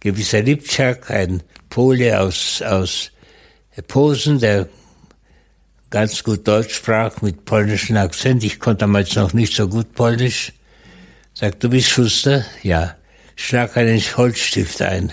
gewisser Lipczak, ein Pole aus, aus Posen, der ganz gut Deutsch sprach mit polnischem Akzent. Ich konnte damals noch nicht so gut Polnisch. Sagt, du bist Schuster? Ja. Schlag einen Holzstift ein.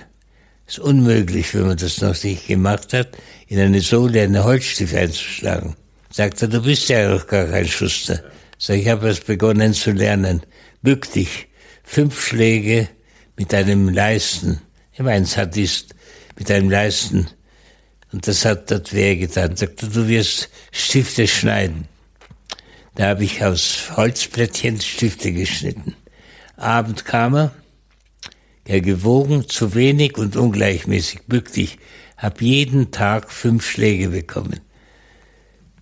Ist unmöglich, wenn man das noch nicht gemacht hat, in eine Sohle einen Holzstift einzuschlagen. Sagt er, du bist ja auch gar kein Schuster. Sag, ich habe erst begonnen zu lernen. Bück dich. Fünf Schläge mit einem Leisten. Ich meine, Sadist mit einem Leisten und das hat dort wehgetan. Sagte, du wirst Stifte schneiden. Da habe ich aus Holzplättchen Stifte geschnitten. Abend kam er, er gewogen, zu wenig und ungleichmäßig bückte ich, habe jeden Tag fünf Schläge bekommen.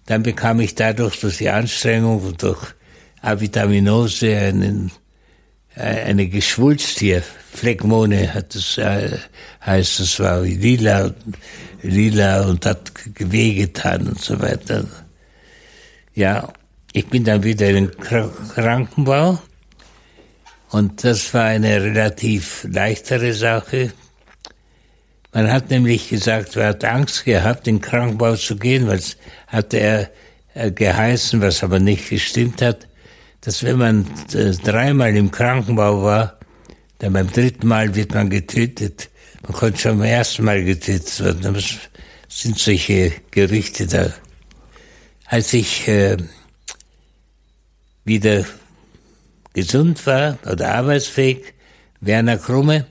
Dann bekam ich dadurch durch die Anstrengung und durch Avitaminose einen, eine Geschwulst hier, Phlegmone hat es, äh, heißt es, war lila, lila und hat wehgetan und so weiter. Ja, ich bin dann wieder in den Krankenbau und das war eine relativ leichtere Sache. Man hat nämlich gesagt, er hat Angst gehabt, in den Krankenbau zu gehen, weil es hatte er äh, geheißen, was aber nicht gestimmt hat, dass wenn man äh, dreimal im Krankenbau war, dann beim dritten Mal wird man getötet. Man konnte schon beim ersten Mal getötet werden. Das sind solche Gerüchte da. Als ich äh, wieder gesund war oder arbeitsfähig, Werner Krumme,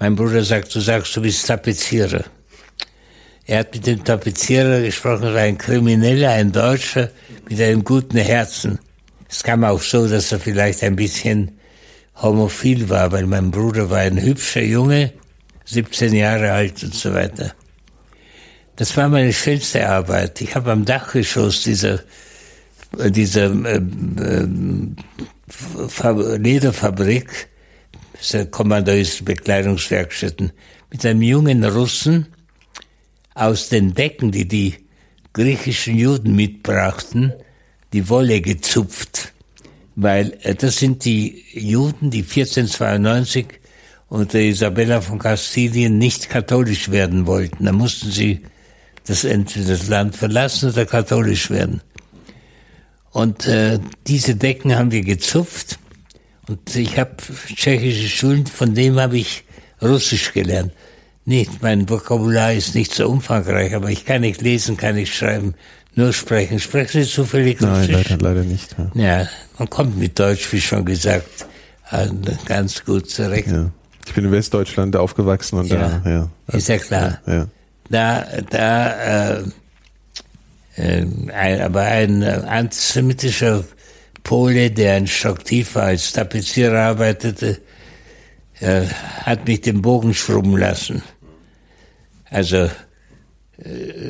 mein Bruder sagt, du sagst, du bist Tapezierer. Er hat mit dem Tapezierer gesprochen, war ein Krimineller, ein Deutscher mit einem guten Herzen. Es kam auch so, dass er vielleicht ein bisschen homophil war, weil mein Bruder war ein hübscher Junge, 17 Jahre alt und so weiter. Das war meine schönste Arbeit. Ich habe am Dachgeschoss dieser, dieser äh, äh, Lederfabrik, Kommandoist Bekleidungswerkstätten, mit einem jungen Russen aus den Decken, die die griechischen Juden mitbrachten, die Wolle gezupft weil äh, das sind die Juden, die 1492 unter Isabella von Kastilien nicht katholisch werden wollten. Da mussten sie das entweder das Land verlassen oder katholisch werden. Und äh, diese Decken haben wir gezupft und ich habe tschechische Schulen, von dem habe ich Russisch gelernt. Nicht, mein Vokabular ist nicht so umfangreich, aber ich kann nicht lesen, kann nicht schreiben nur sprechen. Sprechen Sie zufällig Nein, leider, leider nicht. Ja. ja. man kommt mit Deutsch, wie schon gesagt, äh, ganz gut zurecht. Ja. Ich bin in Westdeutschland aufgewachsen und ja, da, ja. Ist ja klar. Ja, Da, da, äh, äh, ein, aber ein antisemitischer Pole, der ein Stock tiefer als Tapezierer arbeitete, äh, hat mich den Bogen schrubben lassen. Also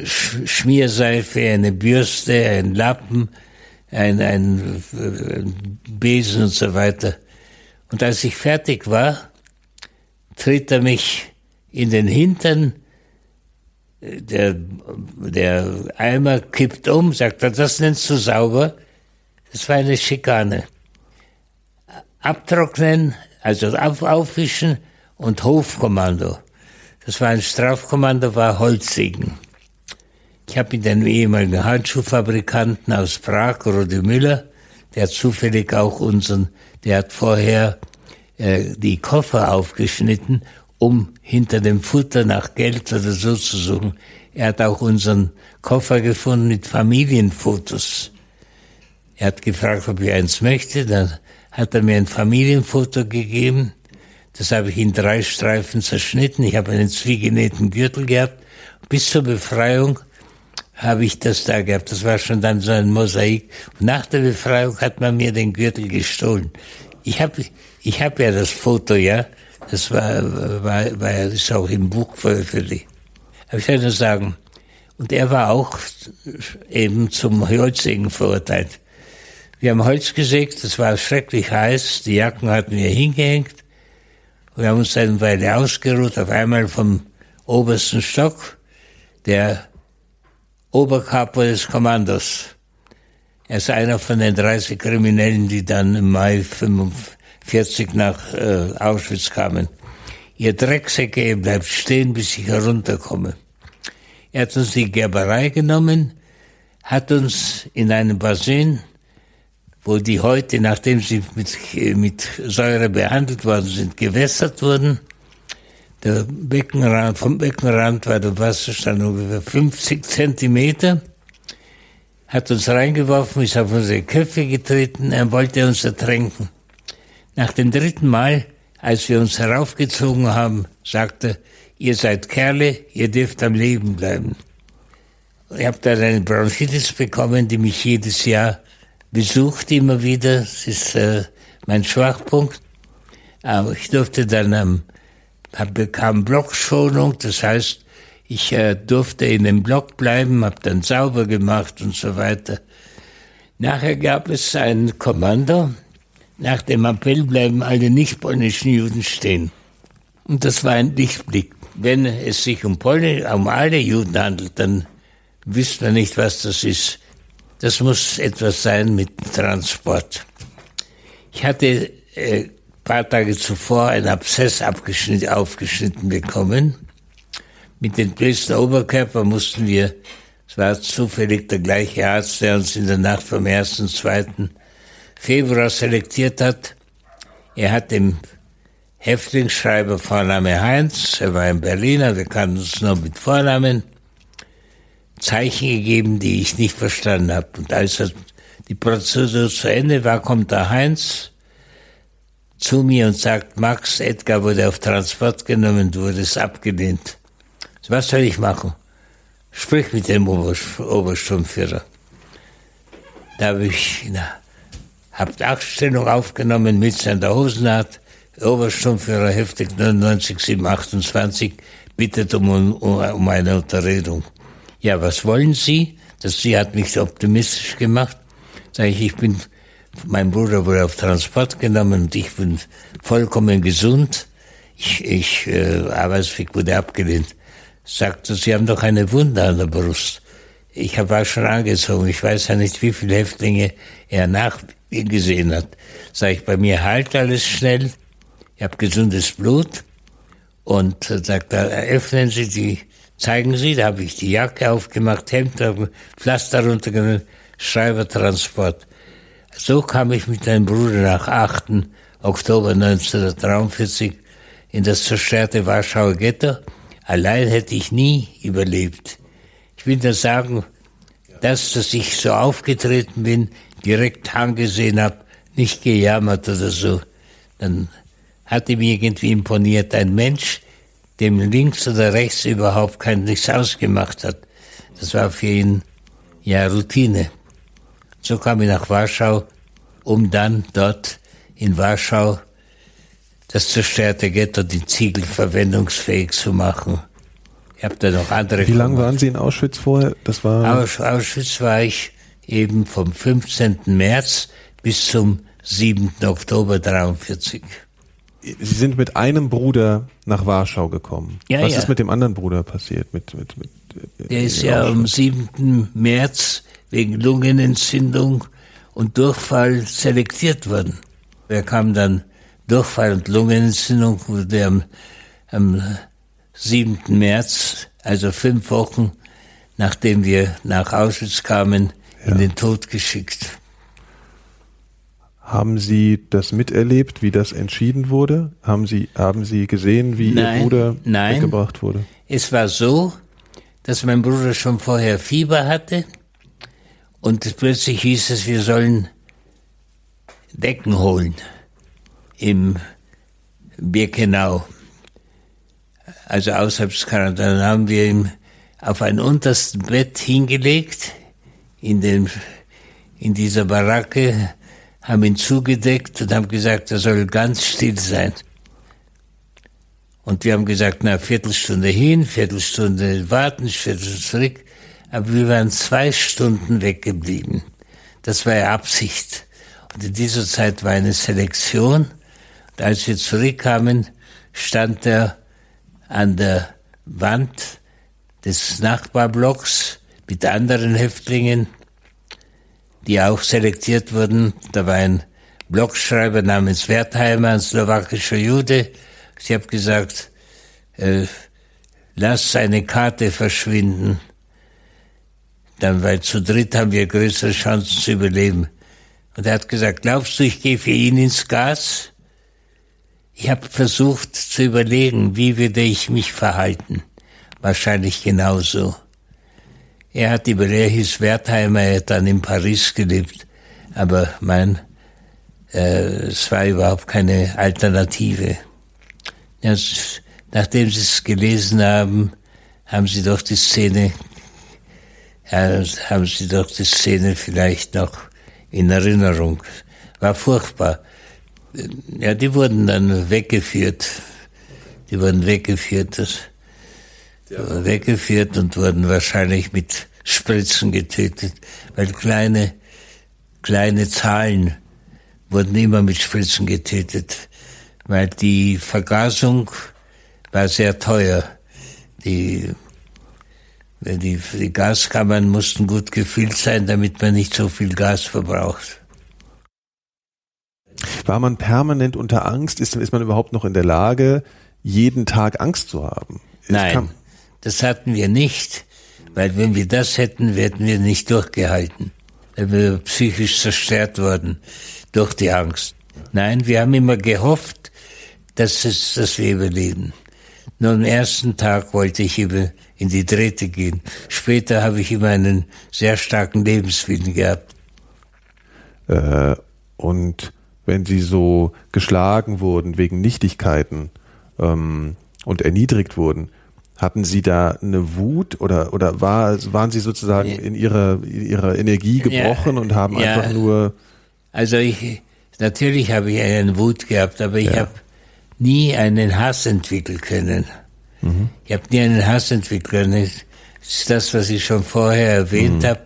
Schmierseife, eine Bürste, ein Lappen, ein, ein, ein Besen und so weiter. Und als ich fertig war, tritt er mich in den Hintern, der, der Eimer kippt um, sagt er, das nennst du sauber. Das war eine Schikane. Abtrocknen, also auf, aufwischen und Hofkommando. Das war ein Strafkommando, war Holzigen. Ich habe mit einem ehemaligen Handschuhfabrikanten aus Prag, Rode Müller, der zufällig auch unseren, der hat vorher äh, die Koffer aufgeschnitten, um hinter dem Futter nach Geld oder so zu suchen. Er hat auch unseren Koffer gefunden mit Familienfotos. Er hat gefragt, ob ich eins möchte. Dann hat er mir ein Familienfoto gegeben. Das habe ich in drei Streifen zerschnitten. Ich habe einen zwiegenähten Gürtel gehabt. Bis zur Befreiung habe ich das da gehabt. Das war schon dann so ein Mosaik. Und nach der Befreiung hat man mir den Gürtel gestohlen. Ich habe ich hab ja das Foto, ja. Das war, war, war ist auch im Buch veröffentlicht. Aber ich nur sagen, und er war auch eben zum Holzsägen verurteilt. Wir haben Holz gesägt, es war schrecklich heiß, die Jacken hatten wir hingehängt. Wir haben uns eine Weile ausgeruht, auf einmal vom obersten Stock, der Oberkapo des Kommandos. Er ist einer von den 30 Kriminellen, die dann im Mai 45 nach äh, Auschwitz kamen. Ihr Drecksäcke, ihr bleibt stehen, bis ich herunterkomme. Er hat uns die Gerberei genommen, hat uns in einem Bassin, wo die heute, nachdem sie mit, mit Säure behandelt worden sind, gewässert wurden. Der Beckenrand, vom Beckenrand war der Wasserstand ungefähr 50 Zentimeter, hat uns reingeworfen, ist auf unsere Köpfe getreten, er wollte uns ertränken. Nach dem dritten Mal, als wir uns heraufgezogen haben, sagte ihr seid Kerle, ihr dürft am Leben bleiben. Ich habe dann eine Bronchitis bekommen, die mich jedes Jahr besucht, immer wieder. Das ist äh, mein Schwachpunkt. Aber ich durfte dann, ähm, bekam Blockschonung, das heißt, ich äh, durfte in dem Block bleiben, habe dann sauber gemacht und so weiter. Nachher gab es ein Kommando. Nach dem Appell bleiben alle nicht-polnischen Juden stehen. Und das war ein Lichtblick wenn es sich um, Polen, um alle Juden handelt, dann wüsste man nicht, was das ist. Das muss etwas sein mit Transport. Ich hatte äh, paar Tage zuvor einen Abszess aufgeschnitten bekommen. Mit dem Dresdner Oberkörper mussten wir, es war zufällig der gleiche Arzt, der uns in der Nacht vom 1. und 2. Februar selektiert hat. Er hat dem Häftlingsschreiber Vorname Heinz, er war ein Berliner, wir kannten uns nur mit Vornamen, Zeichen gegeben, die ich nicht verstanden habe. Und als die Prozedur zu Ende war, kommt der Heinz zu mir und sagt, Max, Edgar wurde auf Transport genommen, du wurdest abgelehnt. Was soll ich machen? Sprich mit dem Obersturmführer. Da habe ich, na, hab Achtstellung aufgenommen mit seiner Hosenart, Obersturmführer heftig 99 728 bittet um, um, um eine Unterredung. Ja, was wollen Sie? Das sie hat mich optimistisch gemacht. Sag ich, ich bin, mein Bruder wurde auf Transport genommen und ich bin vollkommen gesund. Ich, ich äh, Arbeitsweg wurde abgelehnt. Sagte, Sie haben doch eine Wunde an der Brust. Ich habe schon angezogen. Ich weiß ja nicht, wie viele Häftlinge er nach gesehen hat. Sag ich, bei mir heilt alles schnell ich habe gesundes Blut und sagt, da öffnen Sie die, zeigen Sie, da habe ich die Jacke aufgemacht, Hemd, Pflaster runtergenommen, Schreibertransport. So kam ich mit meinem Bruder nach 8. Oktober 1943 in das zerstörte Warschauer Ghetto. Allein hätte ich nie überlebt. Ich will nur sagen, dass, dass ich so aufgetreten bin, direkt angesehen habe, nicht gejammert oder so, dann hat ihm irgendwie imponiert. Ein Mensch, dem links oder rechts überhaupt kein nichts ausgemacht hat. Das war für ihn ja Routine. So kam ich nach Warschau, um dann dort in Warschau das zerstörte Ghetto, die Ziegel verwendungsfähig zu machen. Ich habe da noch andere. Wie lange waren Sie in Auschwitz vorher? Das war Aus, Auschwitz war ich eben vom 15. März bis zum 7. Oktober 43. Sie sind mit einem Bruder nach Warschau gekommen. Ja, Was ja. ist mit dem anderen Bruder passiert? Mit, mit, mit, äh, Der ist ja am 7. März wegen Lungenentzündung und Durchfall selektiert worden. Er kam dann Durchfall und Lungenentzündung wurde am, am 7. März, also fünf Wochen nachdem wir nach Auschwitz kamen, ja. in den Tod geschickt. Haben Sie das miterlebt, wie das entschieden wurde? Haben Sie, haben Sie gesehen, wie nein, Ihr Bruder nein. weggebracht wurde? Es war so, dass mein Bruder schon vorher Fieber hatte und plötzlich hieß es, wir sollen Decken holen im Birkenau, also außerhalb des Kanada. Dann haben wir ihm auf ein unterstes Bett hingelegt in, dem, in dieser Baracke, haben ihn zugedeckt und haben gesagt, er soll ganz still sein. Und wir haben gesagt, na, Viertelstunde hin, Viertelstunde warten, Viertelstunde zurück. Aber wir waren zwei Stunden weggeblieben. Das war ja Absicht. Und in dieser Zeit war eine Selektion. Und als wir zurückkamen, stand er an der Wand des Nachbarblocks mit anderen Häftlingen, die auch selektiert wurden. Da war ein Blockschreiber namens Wertheimer, ein slowakischer Jude. Sie habe gesagt, äh, lass seine Karte verschwinden. Dann, weil zu dritt haben wir größere Chancen zu überleben. Und er hat gesagt, glaubst du, ich gehe für ihn ins Gas? Ich habe versucht zu überlegen, wie würde ich mich verhalten wahrscheinlich genauso. Er hat über Rehis Wertheimer, er dann in Paris gelebt, aber mein, äh, es war überhaupt keine Alternative. Ja, nachdem Sie es gelesen haben, haben Sie doch die Szene, ja, haben Sie doch die Szene vielleicht noch in Erinnerung. War furchtbar. Ja, die wurden dann weggeführt. Die wurden weggeführt. Das. Weggeführt und wurden wahrscheinlich mit Spritzen getötet, weil kleine, kleine Zahlen wurden immer mit Spritzen getötet, weil die Vergasung war sehr teuer. Die, die, die Gaskammern mussten gut gefüllt sein, damit man nicht so viel Gas verbraucht. War man permanent unter Angst? Ist, ist man überhaupt noch in der Lage, jeden Tag Angst zu haben? Nein. Das hatten wir nicht, weil wenn wir das hätten, wären wir nicht durchgehalten. Wären wir psychisch zerstört worden durch die Angst. Nein, wir haben immer gehofft, dass, es, dass wir überleben. Nur am ersten Tag wollte ich über in die Drähte gehen. Später habe ich immer einen sehr starken Lebenswillen gehabt. Äh, und wenn Sie so geschlagen wurden wegen Nichtigkeiten ähm, und erniedrigt wurden, hatten Sie da eine Wut oder, oder war, waren Sie sozusagen in ihrer, ihrer Energie gebrochen ja, und haben ja, einfach nur. Also ich, natürlich habe ich einen Wut gehabt, aber ich ja. habe nie einen Hass entwickeln können. Mhm. Ich habe nie einen Hass entwickeln können. Das ist das, was ich schon vorher erwähnt mhm. habe.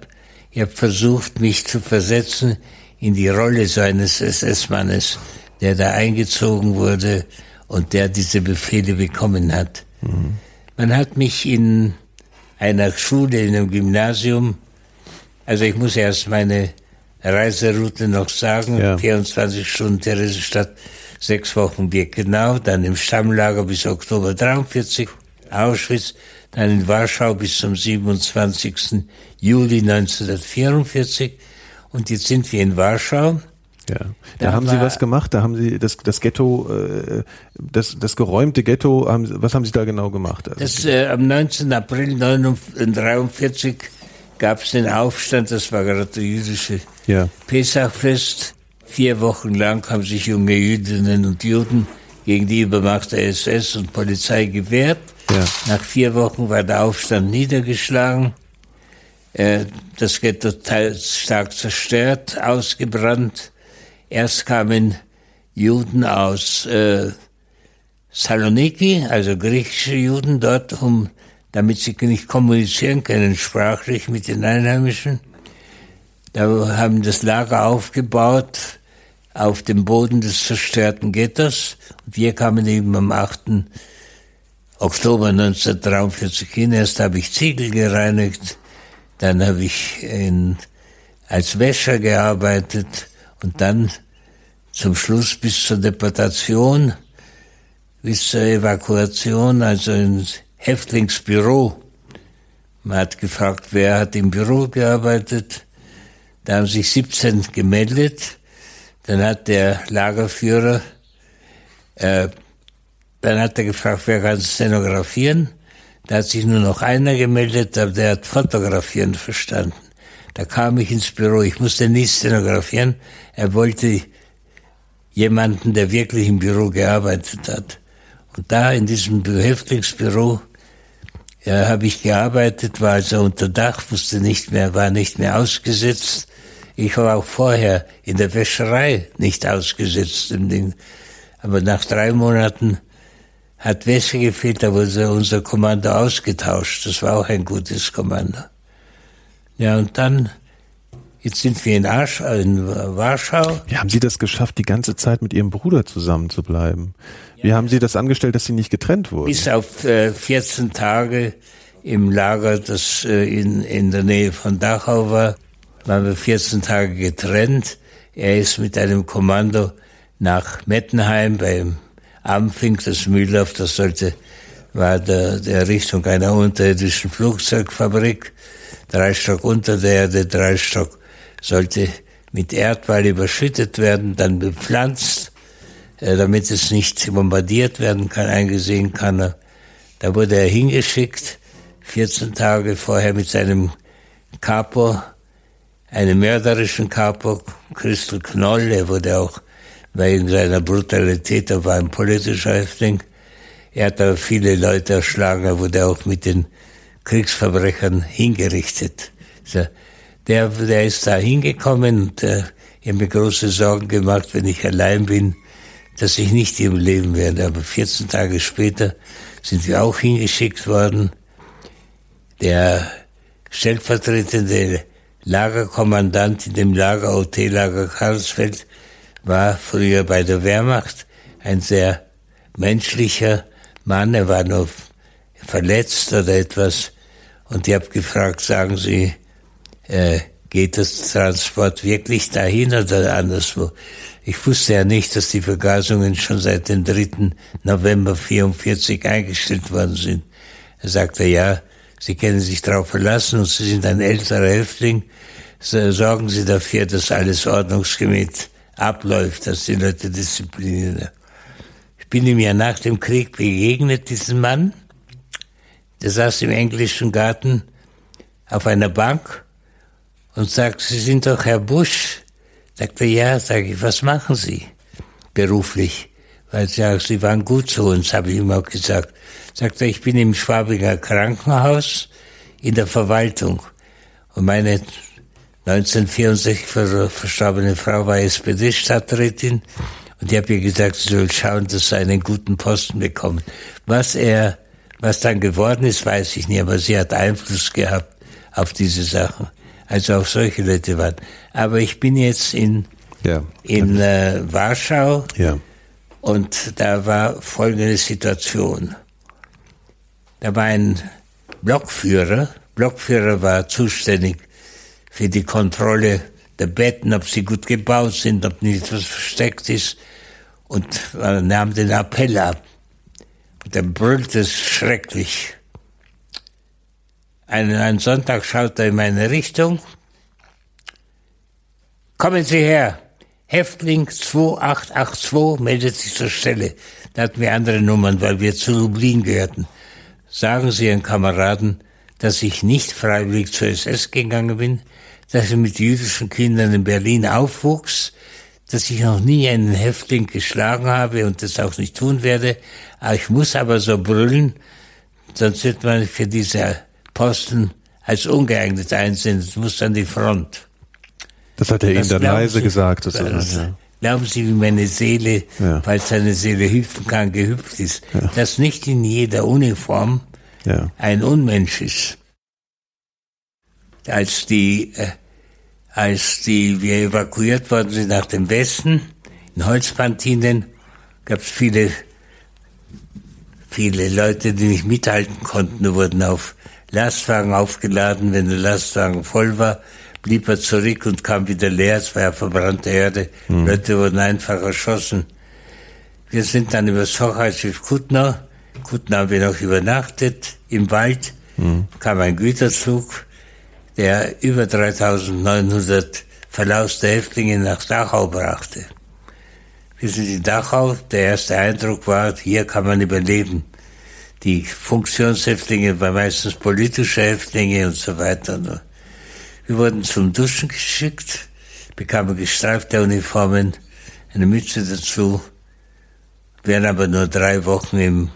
Ich habe versucht, mich zu versetzen in die Rolle so eines SS-Mannes, der da eingezogen wurde und der diese Befehle bekommen hat. Mhm. Man hat mich in einer Schule, in einem Gymnasium, also ich muss erst meine Reiseroute noch sagen, ja. 24 Stunden Theresienstadt, sechs Wochen Birkenau, dann im Stammlager bis Oktober 43, Auschwitz, dann in Warschau bis zum 27. Juli 1944 und jetzt sind wir in Warschau ja, da, da haben Sie was gemacht, da haben Sie das, das Ghetto, äh, das, das geräumte Ghetto, haben, was haben Sie da genau gemacht? Also das, äh, am 19. April 1943 gab es den Aufstand, das war gerade der jüdische ja. Pesachfest. Vier Wochen lang haben sich junge Jüdinnen und Juden gegen die Übermacht der SS und Polizei gewehrt. Ja. Nach vier Wochen war der Aufstand niedergeschlagen. Äh, das Ghetto stark zerstört, ausgebrannt. Erst kamen Juden aus äh, Saloniki, also griechische Juden dort, um, damit sie nicht kommunizieren können sprachlich mit den Einheimischen. Da haben das Lager aufgebaut auf dem Boden des zerstörten Ghettos. Und wir kamen eben am 8. Oktober 1943 hin. Erst habe ich Ziegel gereinigt, dann habe ich in, als Wäscher gearbeitet, und dann zum Schluss bis zur Deportation, bis zur Evakuation, also ins Häftlingsbüro. Man hat gefragt, wer hat im Büro gearbeitet. Da haben sich 17 gemeldet. Dann hat der Lagerführer, äh, dann hat er gefragt, wer kann stenografieren. Da hat sich nur noch einer gemeldet, aber der hat fotografieren verstanden. Da kam ich ins Büro, ich musste nicht stenografieren. Er wollte jemanden, der wirklich im Büro gearbeitet hat. Und da in diesem Häftlingsbüro ja, habe ich gearbeitet, war also unter Dach, wusste nicht mehr, war nicht mehr ausgesetzt. Ich war auch vorher in der Wäscherei nicht ausgesetzt im Ding. Aber nach drei Monaten hat Wäsche gefehlt, da wurde unser Kommando ausgetauscht. Das war auch ein gutes Kommando. Ja, und dann, jetzt sind wir in, Arsch, in Warschau. Wie haben Sie das geschafft, die ganze Zeit mit Ihrem Bruder zusammen zu bleiben? Wie ja, haben Sie das angestellt, dass Sie nicht getrennt wurden? Bis auf äh, 14 Tage im Lager, das äh, in, in der Nähe von Dachau war, waren wir 14 Tage getrennt. Er ist mit einem Kommando nach Mettenheim beim Amfing, das Mühldorf, das sollte, war der, der Richtung einer unterirdischen Flugzeugfabrik drei Stock unter der Erde, drei Stock sollte mit Erdwall überschüttet werden, dann bepflanzt, äh, damit es nicht bombardiert werden kann, eingesehen kann. Da wurde er hingeschickt, 14 Tage vorher mit seinem Capo, einem mörderischen Capo, Christel Knoll, er wurde auch wegen seiner Brutalität, er war ein politischer Häftling. Er hat aber viele Leute erschlagen, er wurde auch mit den Kriegsverbrechern hingerichtet. Der, der ist da hingekommen und äh, ich habe mir große Sorgen gemacht, wenn ich allein bin, dass ich nicht im Leben werde. Aber 14 Tage später sind wir auch hingeschickt worden. Der stellvertretende Lagerkommandant in dem Lager, OT-Lager Karlsfeld, war früher bei der Wehrmacht ein sehr menschlicher Mann. Er war nur verletzt oder etwas und ich habe gefragt, sagen Sie, äh, geht das Transport wirklich dahin oder anderswo? Ich wusste ja nicht, dass die Vergasungen schon seit dem 3. November 44 eingestellt worden sind. Er sagte, ja, Sie können sich darauf verlassen und Sie sind ein älterer Häftling. Sorgen Sie dafür, dass alles ordnungsgemäß abläuft, dass die Leute disziplinieren. Ich bin ihm ja nach dem Krieg begegnet, diesen Mann der saß im englischen Garten auf einer Bank und sagt, Sie sind doch Herr Bush. Sagt er, ja, sage ich, was machen Sie beruflich? Weil ja, Sie waren gut zu uns, habe ich ihm auch gesagt. Sagt er, ich bin im Schwabinger Krankenhaus in der Verwaltung. Und meine 1964 verstorbene Frau war SPD-Stadträtin und ich habe ihr gesagt, sie soll schauen, dass sie einen guten Posten bekommt. Was er was dann geworden ist, weiß ich nicht, aber sie hat Einfluss gehabt auf diese Sachen. Also auch solche Leute waren. Aber ich bin jetzt in, ja. in äh, Warschau ja. und da war folgende Situation. Da war ein Blockführer. Blockführer war zuständig für die Kontrolle der Betten, ob sie gut gebaut sind, ob nicht etwas versteckt ist und äh, nahm den Appell ab. Der brüllt es schrecklich. Einen, einen Sonntag schaut er in meine Richtung. Kommen Sie her! Häftling 2882 meldet sich zur Stelle. Da hatten wir andere Nummern, weil wir zu Lublin gehörten. Sagen Sie Ihren Kameraden, dass ich nicht freiwillig zur SS gegangen bin, dass ich mit jüdischen Kindern in Berlin aufwuchs, dass ich noch nie einen Häftling geschlagen habe und das auch nicht tun werde. Ich muss aber so brüllen, sonst wird man für diese Posten als ungeeignet einsehen. Das muss an die Front. Das hat er Ihnen dann leise Sie, gesagt. Das das, ja. Glauben Sie, wie meine Seele, ja. falls seine Seele hüpfen kann, gehüpft ist, ja. dass nicht in jeder Uniform ein Unmensch ist. Als die äh, als die, wir evakuiert worden sind nach dem Westen, in Holzpantinen, gab es viele, viele Leute, die nicht mithalten konnten, die wurden auf Lastwagen aufgeladen, wenn der Lastwagen voll war, blieb er zurück und kam wieder leer. Es war ja verbrannte Erde. Mhm. Leute wurden einfach erschossen. Wir sind dann über das Hochheitsschiff Kutnau. Kutnau haben wir noch übernachtet im Wald. Mhm. Kam ein Güterzug, der über 3900 verlauste Häftlinge nach Dachau brachte. Wir sind in Dachau. Der erste Eindruck war, hier kann man überleben. Die Funktionshäftlinge waren meistens politische Häftlinge und so weiter. Wir wurden zum Duschen geschickt, bekamen gestreifte Uniformen, eine Mütze dazu, wären aber nur drei Wochen im,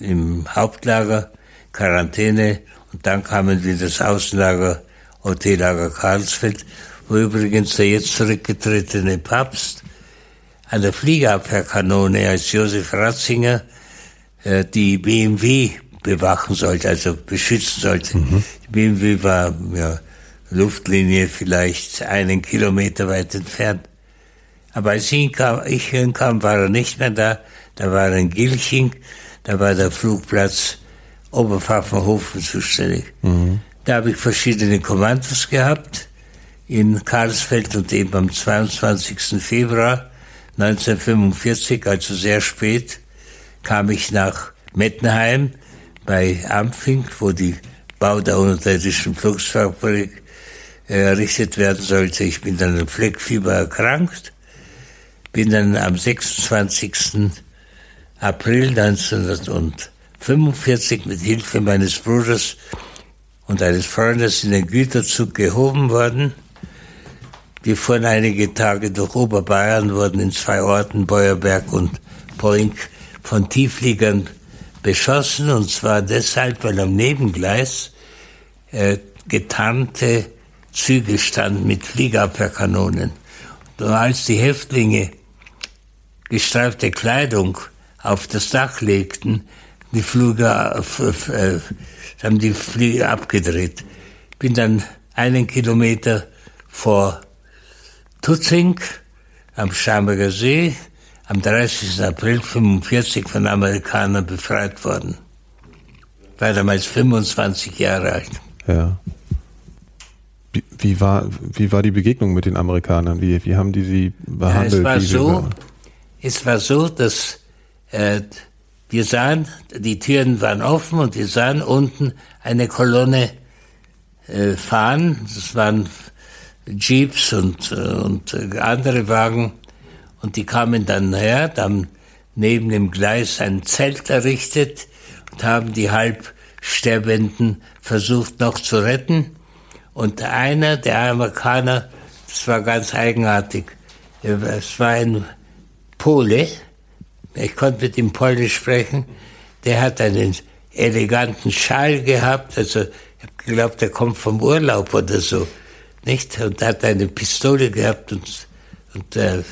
im Hauptlager, Quarantäne und dann kamen wir das Außenlager, Hotellager Karlsfeld, wo übrigens der jetzt zurückgetretene Papst an der Fliegerabwehrkanone als Josef Ratzinger äh, die BMW bewachen sollte, also beschützen sollte. Mhm. Die BMW war ja, Luftlinie vielleicht einen Kilometer weit entfernt. Aber als ich hinkam, ich hinkam, war er nicht mehr da. Da war er in Gilching, da war der Flugplatz Oberpfaffenhofen zuständig. Mhm. Da habe ich verschiedene Kommandos gehabt in Karlsfeld und eben am 22. Februar 1945, also sehr spät, kam ich nach Mettenheim bei Ampfing, wo die Bau der unterirdischen Flugsfabrik äh, errichtet werden sollte. Ich bin dann an Fleckfieber erkrankt, bin dann am 26. April 1945 mit Hilfe meines Bruders und eines Freundes in den Güterzug gehoben worden wir fuhren einige Tage durch Oberbayern, wurden in zwei Orten, Beuerberg und Poink, von Tieffliegern beschossen, und zwar deshalb, weil am Nebengleis äh, getarnte Züge standen mit Fliegerabwehrkanonen. Und als die Häftlinge gestreifte Kleidung auf das Dach legten, die Flüge, äh, äh, haben die Flieger abgedreht. Bin dann einen Kilometer vor Tutzing am Starnberger See am 30. April 1945 von Amerikanern befreit worden. War damals 25 Jahre alt. Ja. Wie, wie, war, wie war die Begegnung mit den Amerikanern? Wie, wie haben die sie behandelt? Ja, es, war so, es war so, dass äh, wir sahen, die Türen waren offen und wir sahen unten eine Kolonne äh, fahren. Das waren Jeeps und, äh, und äh, andere Wagen. Und die kamen dann her, haben neben dem Gleis ein Zelt errichtet und haben die Halbsterbenden versucht noch zu retten. Und einer der Amerikaner, das war ganz eigenartig, es war ein Pole, ich konnte mit ihm Polnisch sprechen, der hat einen eleganten Schal gehabt, also ich habe geglaubt, der kommt vom Urlaub oder so nicht? Und hat eine Pistole gehabt und, und äh,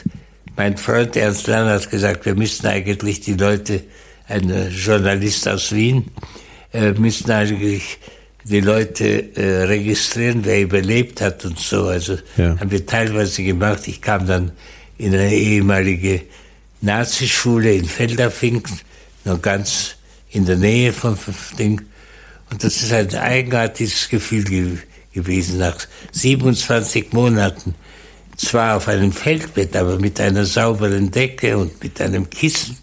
mein Freund Ernst Lann hat gesagt, wir müssen eigentlich die Leute, ein Journalist aus Wien, äh, müssen eigentlich die Leute äh, registrieren, wer überlebt hat und so. Also ja. haben wir teilweise gemacht. Ich kam dann in eine ehemalige Nazischule in Feldafing, noch ganz in der Nähe von Ding. Und das ist ein eigenartiges Gefühl gewesen gewesen, nach 27 Monaten. Zwar auf einem Feldbett, aber mit einer sauberen Decke und mit einem Kissen.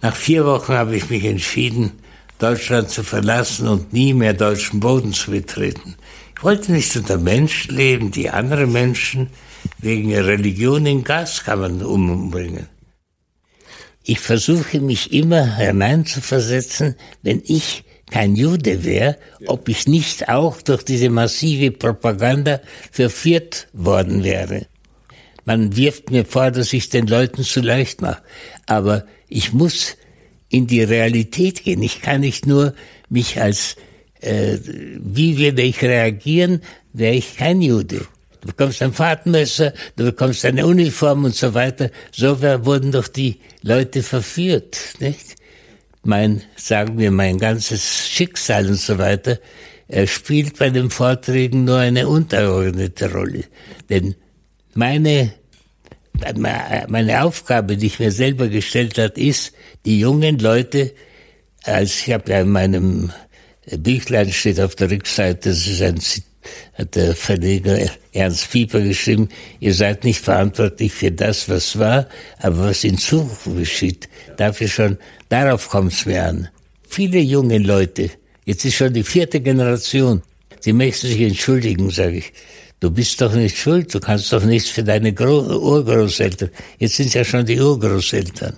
Nach vier Wochen habe ich mich entschieden, Deutschland zu verlassen und nie mehr deutschen Boden zu betreten. Ich wollte nicht unter Menschen leben, die andere Menschen wegen ihrer Religion in Gaskammern umbringen. Ich versuche mich immer hineinzuversetzen, wenn ich kein Jude wäre, ob ich nicht auch durch diese massive Propaganda verführt worden wäre. Man wirft mir vor, dass ich den Leuten zu leicht mache. Aber ich muss in die Realität gehen. Ich kann nicht nur mich als, äh, wie würde ich reagieren, wäre ich kein Jude. Du bekommst ein Fahrtmesser, du bekommst eine Uniform und so weiter. So wurden doch die Leute verführt, nicht? mein, sagen wir, mein ganzes Schicksal und so weiter, er spielt bei den Vorträgen nur eine untergeordnete Rolle. Denn meine, meine Aufgabe, die ich mir selber gestellt hat, ist, die jungen Leute, als ich habe ja in meinem Büchlein steht auf der Rückseite, das ist ein hat der Verleger Ernst Pieper geschrieben, ihr seid nicht verantwortlich für das, was war, aber was in Zukunft geschieht, dafür schon, darauf kommt es mir an. Viele junge Leute, jetzt ist schon die vierte Generation, die möchten sich entschuldigen, sage ich. Du bist doch nicht schuld, du kannst doch nichts für deine Gro Urgroßeltern. Jetzt sind ja schon die Urgroßeltern.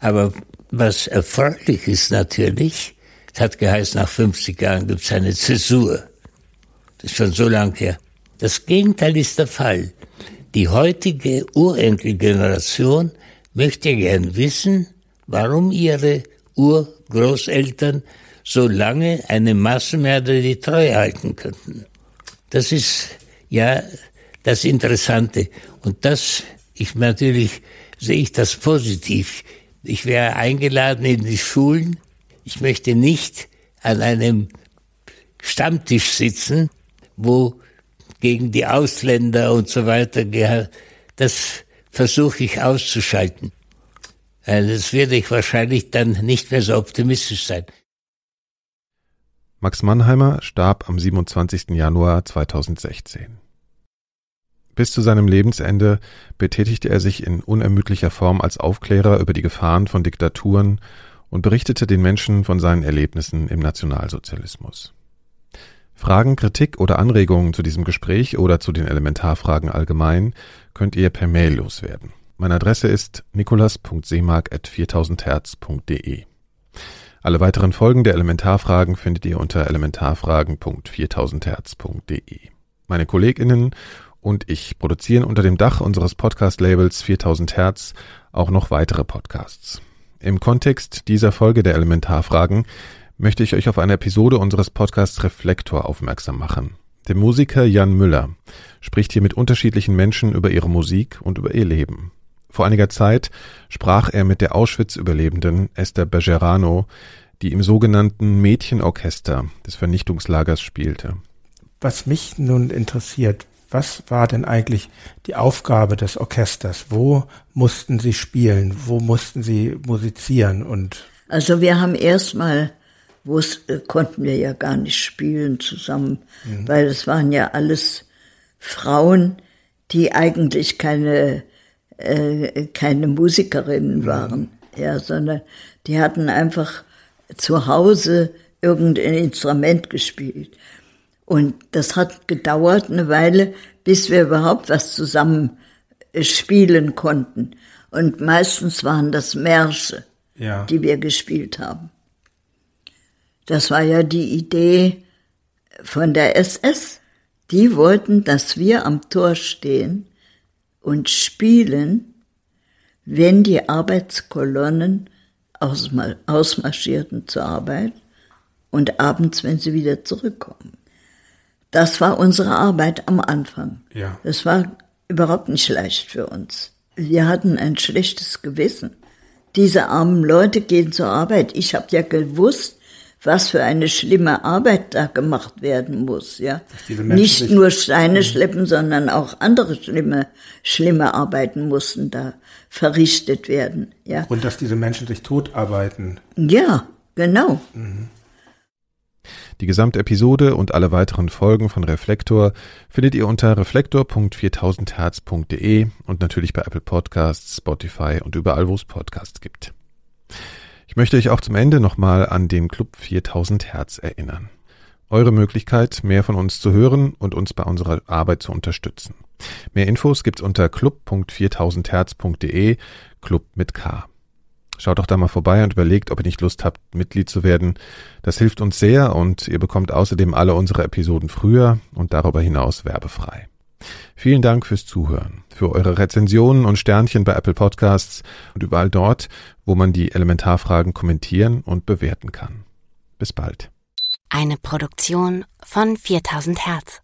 Aber was erfreulich ist natürlich, es hat geheißen, nach 50 Jahren gibt es eine Zäsur. Das ist schon so lang her. Das Gegenteil ist der Fall. Die heutige Urenkelgeneration möchte gern wissen, warum ihre Urgroßeltern so lange eine Massenmörder die Treue halten könnten. Das ist ja das Interessante. Und das, ich natürlich sehe ich das positiv. Ich wäre eingeladen in die Schulen. Ich möchte nicht an einem Stammtisch sitzen, wo gegen die Ausländer und so weiter, das versuche ich auszuschalten. Das werde ich wahrscheinlich dann nicht mehr so optimistisch sein. Max Mannheimer starb am 27. Januar 2016. Bis zu seinem Lebensende betätigte er sich in unermüdlicher Form als Aufklärer über die Gefahren von Diktaturen und berichtete den Menschen von seinen Erlebnissen im Nationalsozialismus. Fragen, Kritik oder Anregungen zu diesem Gespräch oder zu den Elementarfragen allgemein könnt ihr per Mail loswerden. Meine Adresse ist nikolas.seemark.4000herz.de. Alle weiteren Folgen der Elementarfragen findet ihr unter elementarfragen.4000herz.de. Meine KollegInnen und ich produzieren unter dem Dach unseres Podcast-Labels 4000 Hertz auch noch weitere Podcasts. Im Kontext dieser Folge der Elementarfragen möchte ich euch auf eine Episode unseres Podcasts Reflektor aufmerksam machen. Der Musiker Jan Müller spricht hier mit unterschiedlichen Menschen über ihre Musik und über ihr Leben. Vor einiger Zeit sprach er mit der Auschwitz-Überlebenden Esther Bergerano, die im sogenannten Mädchenorchester des Vernichtungslagers spielte. Was mich nun interessiert, was war denn eigentlich die Aufgabe des Orchesters? Wo mussten Sie spielen? Wo mussten Sie musizieren? Und also wir haben erstmal, wo äh, konnten wir ja gar nicht spielen zusammen, mhm. weil es waren ja alles Frauen, die eigentlich keine äh, keine Musikerinnen waren, ja, sondern die hatten einfach zu Hause irgendein Instrument gespielt. Und das hat gedauert eine Weile, bis wir überhaupt was zusammen äh, spielen konnten. Und meistens waren das Märsche, ja. die wir gespielt haben. Das war ja die Idee von der SS. Die wollten, dass wir am Tor stehen und spielen, wenn die Arbeitskolonnen ausmarschierten zur Arbeit und abends, wenn sie wieder zurückkommen. Das war unsere Arbeit am Anfang. Ja. Das war überhaupt nicht leicht für uns. Wir hatten ein schlechtes Gewissen. Diese armen Leute gehen zur Arbeit. Ich habe ja gewusst, was für eine schlimme Arbeit da gemacht werden muss, ja. Nicht nur Steine mhm. schleppen, sondern auch andere schlimme, schlimme Arbeiten mussten da verrichtet werden, ja. Und dass diese Menschen sich totarbeiten. Ja, genau. Mhm. Die gesamte Episode und alle weiteren Folgen von Reflektor findet ihr unter reflektor.4000herz.de und natürlich bei Apple Podcasts, Spotify und überall, wo es Podcasts gibt. Ich möchte euch auch zum Ende nochmal an den Club 4000 Hertz erinnern. Eure Möglichkeit, mehr von uns zu hören und uns bei unserer Arbeit zu unterstützen. Mehr Infos gibt's unter club.4000herz.de, Club mit K. Schaut doch da mal vorbei und überlegt, ob ihr nicht Lust habt, Mitglied zu werden. Das hilft uns sehr und ihr bekommt außerdem alle unsere Episoden früher und darüber hinaus werbefrei. Vielen Dank fürs Zuhören, für eure Rezensionen und Sternchen bei Apple Podcasts und überall dort, wo man die Elementarfragen kommentieren und bewerten kann. Bis bald. Eine Produktion von 4000 Hertz.